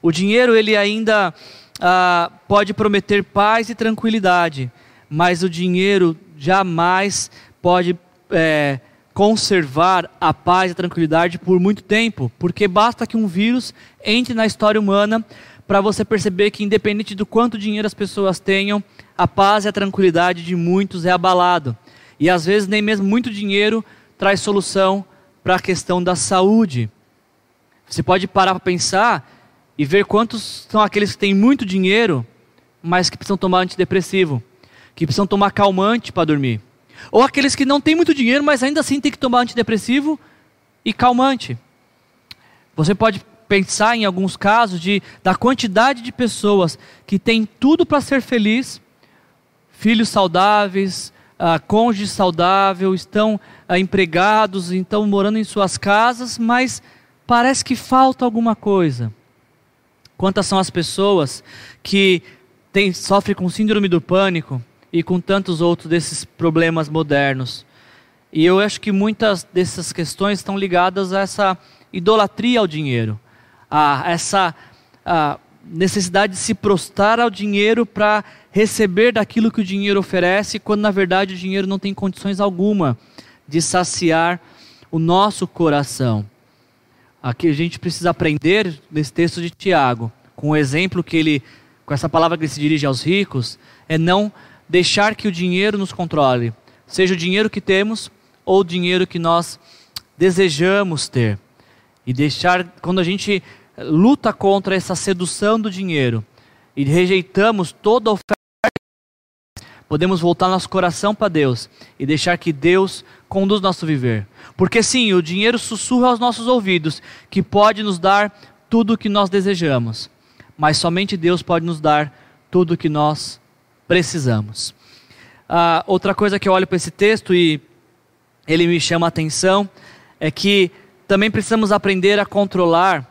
O dinheiro ele ainda ah, pode prometer paz e tranquilidade, mas o dinheiro jamais pode é, conservar a paz e a tranquilidade por muito tempo, porque basta que um vírus entre na história humana para você perceber que independente do quanto dinheiro as pessoas tenham, a paz e a tranquilidade de muitos é abalado. E às vezes nem mesmo muito dinheiro traz solução para a questão da saúde. Você pode parar para pensar e ver quantos são aqueles que têm muito dinheiro, mas que precisam tomar antidepressivo, que precisam tomar calmante para dormir. Ou aqueles que não têm muito dinheiro, mas ainda assim têm que tomar antidepressivo e calmante. Você pode pensar em alguns casos de, da quantidade de pessoas que têm tudo para ser feliz, filhos saudáveis, ah, cônjuge saudável, estão ah, empregados, estão morando em suas casas, mas parece que falta alguma coisa. Quantas são as pessoas que tem, sofrem com síndrome do pânico e com tantos outros desses problemas modernos? E eu acho que muitas dessas questões estão ligadas a essa idolatria ao dinheiro, a essa a necessidade de se prostrar ao dinheiro para receber daquilo que o dinheiro oferece, quando na verdade o dinheiro não tem condições alguma de saciar o nosso coração. Aqui a gente precisa aprender nesse texto de Tiago, com o exemplo que ele, com essa palavra que ele se dirige aos ricos, é não deixar que o dinheiro nos controle, seja o dinheiro que temos ou o dinheiro que nós desejamos ter. E deixar, quando a gente luta contra essa sedução do dinheiro e rejeitamos toda oferta podemos voltar nosso coração para Deus e deixar que Deus conduz nosso viver. Porque sim, o dinheiro sussurra aos nossos ouvidos que pode nos dar tudo o que nós desejamos, mas somente Deus pode nos dar tudo o que nós precisamos. Ah, outra coisa que eu olho para esse texto e ele me chama a atenção é que também precisamos aprender a controlar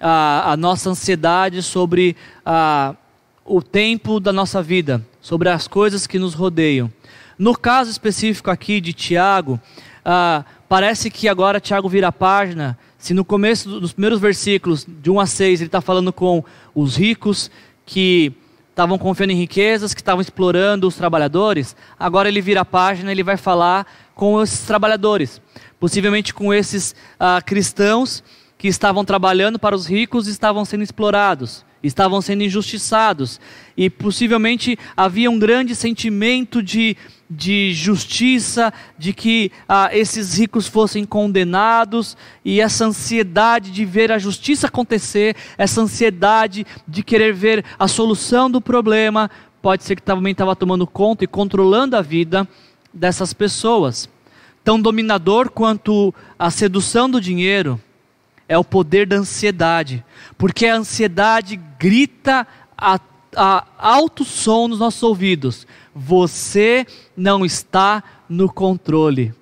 a, a nossa ansiedade sobre a, o tempo da nossa vida sobre as coisas que nos rodeiam. No caso específico aqui de Tiago, ah, parece que agora Tiago vira a página. Se no começo dos primeiros versículos, de 1 a 6, ele está falando com os ricos que estavam confiando em riquezas, que estavam explorando os trabalhadores, agora ele vira a página, ele vai falar com esses trabalhadores, possivelmente com esses ah, cristãos que estavam trabalhando para os ricos e estavam sendo explorados estavam sendo injustiçados e possivelmente havia um grande sentimento de, de justiça, de que ah, esses ricos fossem condenados e essa ansiedade de ver a justiça acontecer, essa ansiedade de querer ver a solução do problema, pode ser que também estava tomando conta e controlando a vida dessas pessoas. Tão dominador quanto a sedução do dinheiro é o poder da ansiedade, porque a ansiedade grita a, a alto som nos nossos ouvidos: você não está no controle.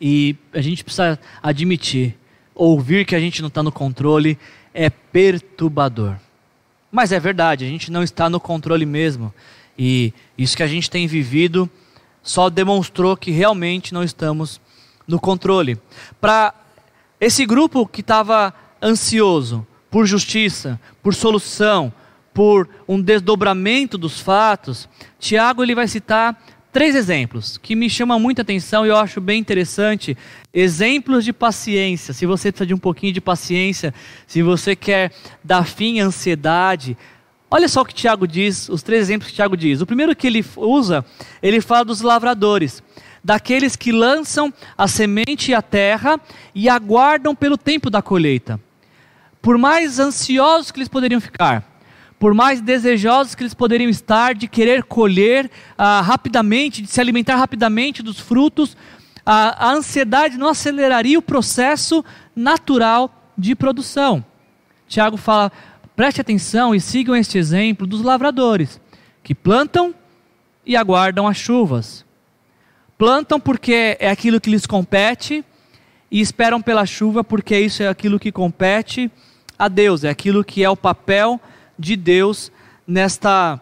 E a gente precisa admitir, ouvir que a gente não está no controle é perturbador. Mas é verdade, a gente não está no controle mesmo. E isso que a gente tem vivido só demonstrou que realmente não estamos no controle. Para esse grupo que estava ansioso por justiça, por solução, por um desdobramento dos fatos, Tiago ele vai citar três exemplos que me chamam muita atenção e eu acho bem interessante. Exemplos de paciência. Se você precisa de um pouquinho de paciência, se você quer dar fim à ansiedade, olha só o que Tiago diz, os três exemplos que Tiago diz. O primeiro que ele usa, ele fala dos lavradores, daqueles que lançam a semente à terra e aguardam pelo tempo da colheita. Por mais ansiosos que eles poderiam ficar, por mais desejosos que eles poderiam estar de querer colher ah, rapidamente, de se alimentar rapidamente dos frutos, a, a ansiedade não aceleraria o processo natural de produção. Tiago fala: preste atenção e sigam este exemplo dos lavradores, que plantam e aguardam as chuvas. Plantam porque é aquilo que lhes compete, e esperam pela chuva porque isso é aquilo que compete a Deus, é aquilo que é o papel de Deus nesta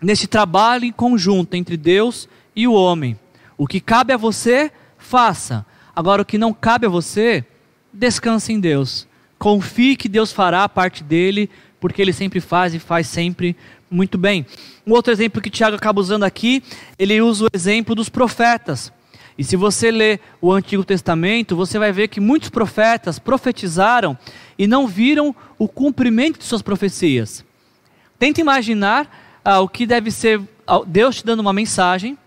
neste trabalho em conjunto entre Deus e o homem. O que cabe a você, faça. Agora o que não cabe a você, descanse em Deus. Confie que Deus fará a parte dele, porque ele sempre faz e faz sempre muito bem. Um outro exemplo que Tiago acaba usando aqui, ele usa o exemplo dos profetas. E se você ler o Antigo Testamento, você vai ver que muitos profetas profetizaram e não viram o cumprimento de suas profecias. Tenta imaginar ah, o que deve ser ah, Deus te dando uma mensagem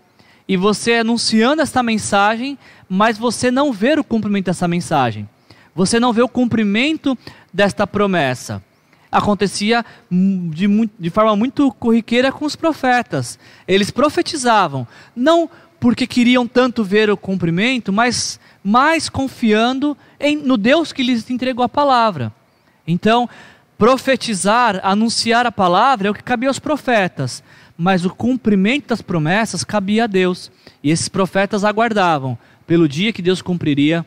e você anunciando esta mensagem, mas você não ver o cumprimento dessa mensagem. Você não vê o cumprimento desta promessa. Acontecia de, de forma muito corriqueira com os profetas. Eles profetizavam, não porque queriam tanto ver o cumprimento, mas mais confiando em, no Deus que lhes entregou a palavra. Então, profetizar, anunciar a palavra é o que cabia aos profetas, mas o cumprimento das promessas cabia a Deus. E esses profetas aguardavam pelo dia que Deus cumpriria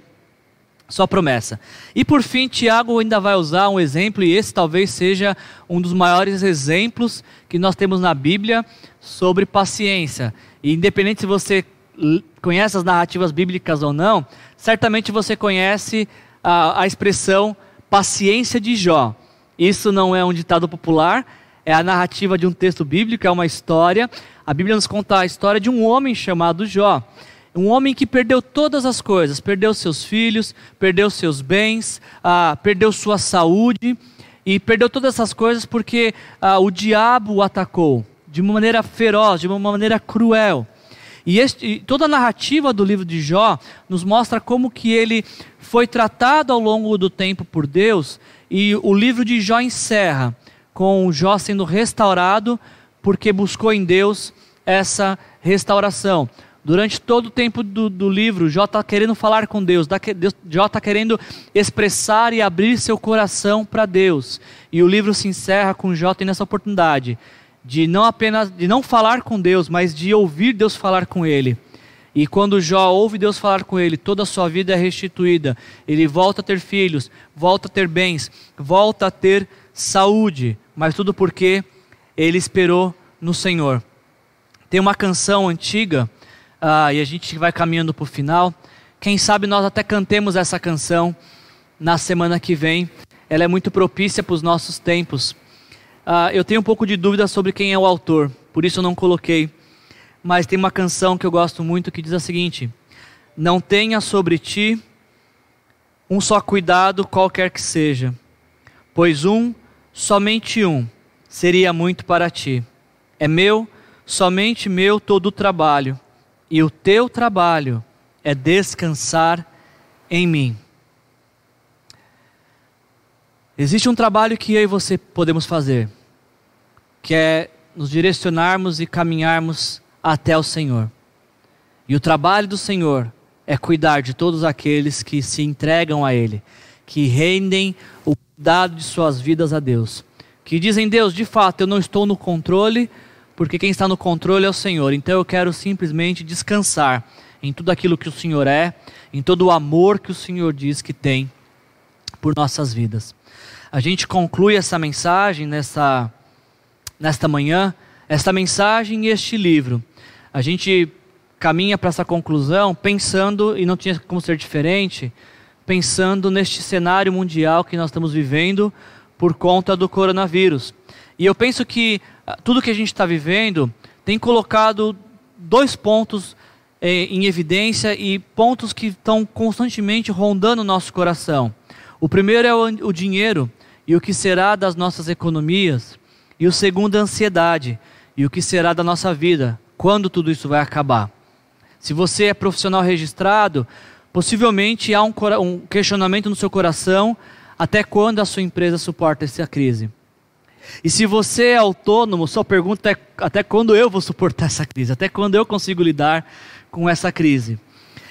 sua promessa. E por fim, Tiago ainda vai usar um exemplo, e esse talvez seja um dos maiores exemplos que nós temos na Bíblia sobre paciência. E independente se você conhece as narrativas bíblicas ou não, certamente você conhece a, a expressão paciência de Jó. Isso não é um ditado popular, é a narrativa de um texto bíblico, é uma história. A Bíblia nos conta a história de um homem chamado Jó. Um homem que perdeu todas as coisas, perdeu seus filhos, perdeu seus bens, ah, perdeu sua saúde e perdeu todas essas coisas porque ah, o diabo o atacou de uma maneira feroz, de uma maneira cruel. E, este, toda a narrativa do livro de Jó nos mostra como que ele foi tratado ao longo do tempo por Deus, e o livro de Jó encerra com Jó sendo restaurado porque buscou em Deus essa restauração. Durante todo o tempo do, do livro, Jó está querendo falar com Deus, Jó está querendo expressar e abrir seu coração para Deus. E o livro se encerra com Jó tendo essa oportunidade de não apenas de não falar com Deus, mas de ouvir Deus falar com ele. E quando Jó ouve Deus falar com ele, toda a sua vida é restituída. Ele volta a ter filhos, volta a ter bens, volta a ter saúde, mas tudo porque ele esperou no Senhor. Tem uma canção antiga, ah, e a gente vai caminhando para o final. Quem sabe nós até cantemos essa canção na semana que vem. Ela é muito propícia para os nossos tempos. Uh, eu tenho um pouco de dúvida sobre quem é o autor, por isso eu não coloquei. Mas tem uma canção que eu gosto muito que diz a seguinte: Não tenha sobre ti um só cuidado, qualquer que seja, pois um, somente um, seria muito para ti. É meu, somente meu todo o trabalho, e o teu trabalho é descansar em mim. Existe um trabalho que eu e você podemos fazer, que é nos direcionarmos e caminharmos até o Senhor. E o trabalho do Senhor é cuidar de todos aqueles que se entregam a Ele, que rendem o cuidado de suas vidas a Deus, que dizem: Deus, de fato, eu não estou no controle, porque quem está no controle é o Senhor, então eu quero simplesmente descansar em tudo aquilo que o Senhor é, em todo o amor que o Senhor diz que tem por nossas vidas. a gente conclui essa mensagem nessa, nesta manhã, esta mensagem e este livro. A gente caminha para essa conclusão pensando, e não tinha como ser diferente, pensando neste cenário mundial que nós estamos vivendo por conta do coronavírus. E eu penso que ah, tudo que a gente está vivendo tem colocado dois pontos eh, em evidência e pontos que estão constantemente rondando o nosso coração. O primeiro é o, o dinheiro e o que será das nossas economias, e o segundo, a ansiedade e o que será da nossa vida, quando tudo isso vai acabar. Se você é profissional registrado, possivelmente há um, um questionamento no seu coração até quando a sua empresa suporta essa crise. E se você é autônomo, sua pergunta é até quando eu vou suportar essa crise? Até quando eu consigo lidar com essa crise?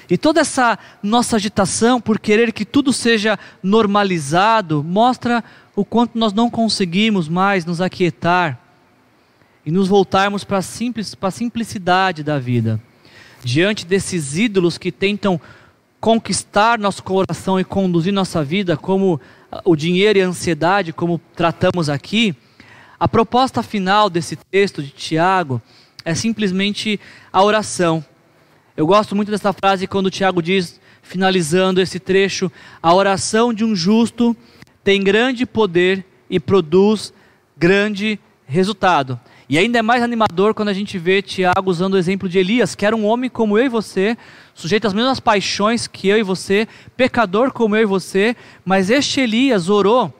E toda essa nossa agitação por querer que tudo seja normalizado mostra o quanto nós não conseguimos mais nos aquietar e nos voltarmos para a simples, simplicidade da vida. Diante desses ídolos que tentam conquistar nosso coração e conduzir nossa vida, como o dinheiro e a ansiedade, como tratamos aqui, a proposta final desse texto de Tiago é simplesmente a oração. Eu gosto muito dessa frase quando Tiago diz, finalizando esse trecho, a oração de um justo tem grande poder e produz grande resultado. E ainda é mais animador quando a gente vê Tiago usando o exemplo de Elias, que era um homem como eu e você, sujeito às mesmas paixões que eu e você, pecador como eu e você, mas este Elias orou,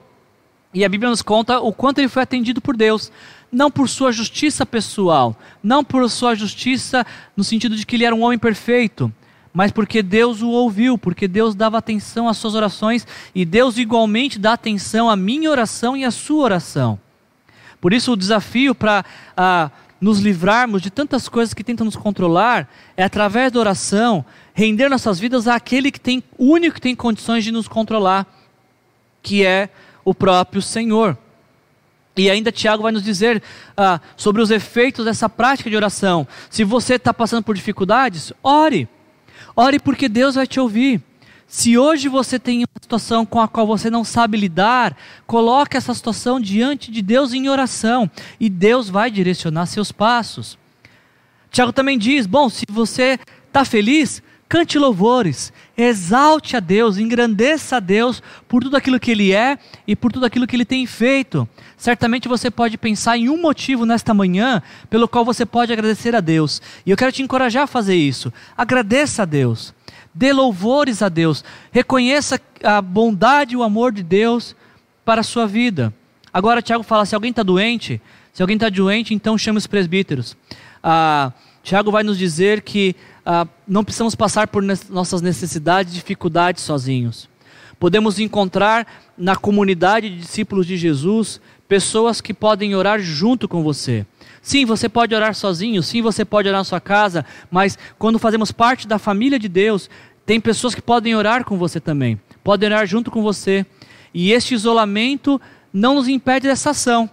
e a Bíblia nos conta o quanto ele foi atendido por Deus. Não por sua justiça pessoal, não por sua justiça no sentido de que ele era um homem perfeito, mas porque Deus o ouviu, porque Deus dava atenção às suas orações e Deus igualmente dá atenção à minha oração e à sua oração. Por isso, o desafio para ah, nos livrarmos de tantas coisas que tentam nos controlar é através da oração render nossas vidas àquele que tem, único que tem condições de nos controlar, que é o próprio Senhor. E ainda Tiago vai nos dizer ah, sobre os efeitos dessa prática de oração. Se você está passando por dificuldades, ore. Ore porque Deus vai te ouvir. Se hoje você tem uma situação com a qual você não sabe lidar, coloque essa situação diante de Deus em oração e Deus vai direcionar seus passos. Tiago também diz: bom, se você está feliz, cante louvores, exalte a Deus, engrandeça a Deus por tudo aquilo que Ele é e por tudo aquilo que Ele tem feito. Certamente você pode pensar em um motivo nesta manhã pelo qual você pode agradecer a Deus. E eu quero te encorajar a fazer isso. Agradeça a Deus. Dê louvores a Deus. Reconheça a bondade e o amor de Deus para a sua vida. Agora, Tiago fala: se alguém está doente, se alguém está doente, então chame os presbíteros. Ah, Tiago vai nos dizer que ah, não precisamos passar por nossas necessidades e dificuldades sozinhos. Podemos encontrar na comunidade de discípulos de Jesus pessoas que podem orar junto com você. Sim, você pode orar sozinho, sim, você pode orar na sua casa, mas quando fazemos parte da família de Deus, tem pessoas que podem orar com você também, podem orar junto com você. E este isolamento não nos impede dessa ação.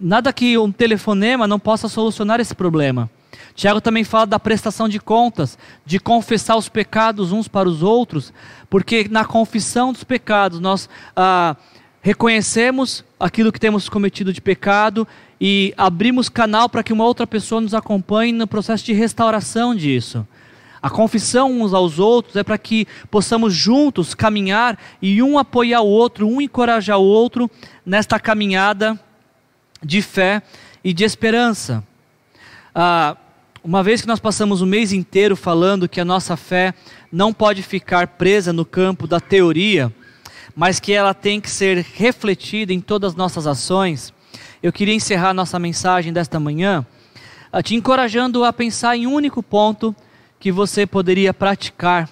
Nada que um telefonema não possa solucionar esse problema. Tiago também fala da prestação de contas, de confessar os pecados uns para os outros, porque na confissão dos pecados nós ah, reconhecemos aquilo que temos cometido de pecado e abrimos canal para que uma outra pessoa nos acompanhe no processo de restauração disso. A confissão uns aos outros é para que possamos juntos caminhar e um apoiar o outro, um encorajar o outro nesta caminhada de fé e de esperança. Ah, uma vez que nós passamos o mês inteiro falando que a nossa fé não pode ficar presa no campo da teoria, mas que ela tem que ser refletida em todas as nossas ações, eu queria encerrar nossa mensagem desta manhã ah, te encorajando a pensar em um único ponto que você poderia praticar.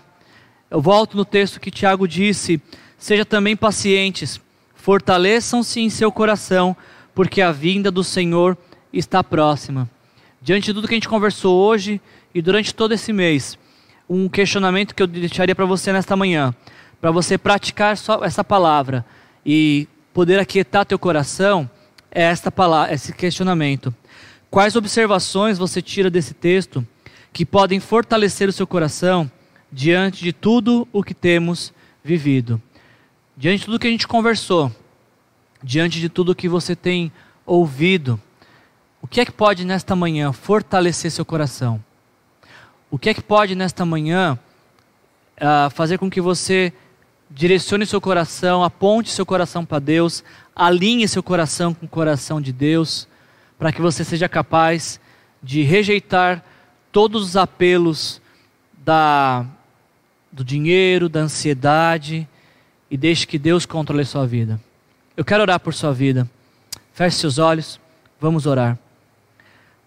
Eu volto no texto que Tiago disse: seja também pacientes, fortaleçam-se em seu coração, porque a vinda do Senhor está próxima. Diante de tudo que a gente conversou hoje e durante todo esse mês, um questionamento que eu deixaria para você nesta manhã para você praticar só essa palavra e poder aquietar teu coração, é esta palavra, esse questionamento. Quais observações você tira desse texto que podem fortalecer o seu coração diante de tudo o que temos vivido? Diante de tudo que a gente conversou, diante de tudo que você tem ouvido, o que é que pode nesta manhã fortalecer seu coração? O que é que pode nesta manhã uh, fazer com que você direcione seu coração, aponte seu coração para Deus, alinhe seu coração com o coração de Deus, para que você seja capaz de rejeitar todos os apelos da, do dinheiro, da ansiedade e deixe que Deus controle sua vida. Eu quero orar por sua vida. Feche seus olhos, vamos orar.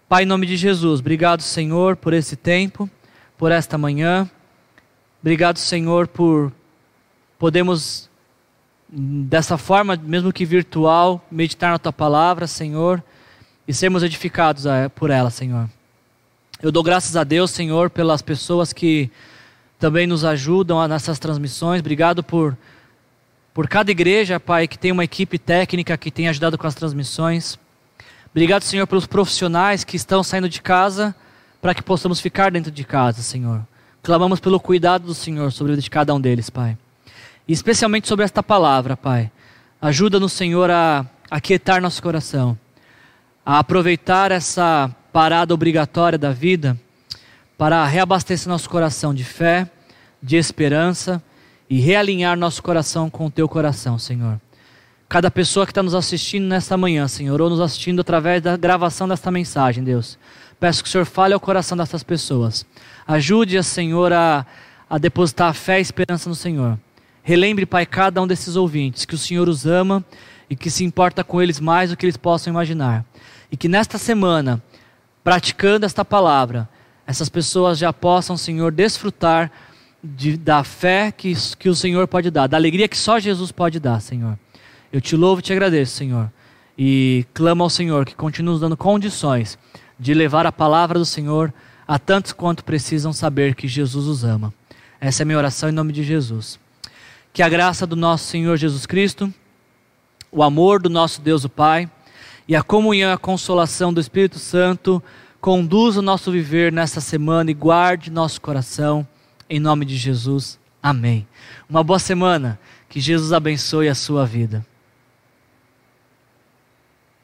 Pai, em nome de Jesus, obrigado, Senhor, por esse tempo, por esta manhã. Obrigado, Senhor, por podermos, dessa forma, mesmo que virtual, meditar na tua palavra, Senhor, e sermos edificados por ela, Senhor. Eu dou graças a Deus, Senhor, pelas pessoas que também nos ajudam nessas transmissões. Obrigado por, por cada igreja, Pai, que tem uma equipe técnica que tem ajudado com as transmissões. Obrigado, Senhor, pelos profissionais que estão saindo de casa para que possamos ficar dentro de casa, Senhor. Clamamos pelo cuidado do Senhor sobre a vida de cada um deles, Pai. E especialmente sobre esta palavra, Pai. Ajuda-nos, Senhor, a aquietar nosso coração, a aproveitar essa parada obrigatória da vida para reabastecer nosso coração de fé, de esperança e realinhar nosso coração com o teu coração, Senhor. Cada pessoa que está nos assistindo nesta manhã, Senhor, ou nos assistindo através da gravação desta mensagem, Deus, peço que o Senhor fale ao coração dessas pessoas. Ajude a Senhor a, a depositar a fé e esperança no Senhor. Relembre, Pai, cada um desses ouvintes que o Senhor os ama e que se importa com eles mais do que eles possam imaginar. E que nesta semana praticando esta palavra, essas pessoas já possam, Senhor, desfrutar de, da fé que, que o Senhor pode dar, da alegria que só Jesus pode dar, Senhor. Eu te louvo e te agradeço, Senhor. E clamo ao Senhor que continue nos dando condições de levar a palavra do Senhor a tantos quanto precisam saber que Jesus os ama. Essa é a minha oração em nome de Jesus. Que a graça do nosso Senhor Jesus Cristo, o amor do nosso Deus o Pai, e a comunhão e a consolação do Espírito Santo conduza o nosso viver nessa semana e guarde nosso coração. Em nome de Jesus. Amém. Uma boa semana. Que Jesus abençoe a sua vida.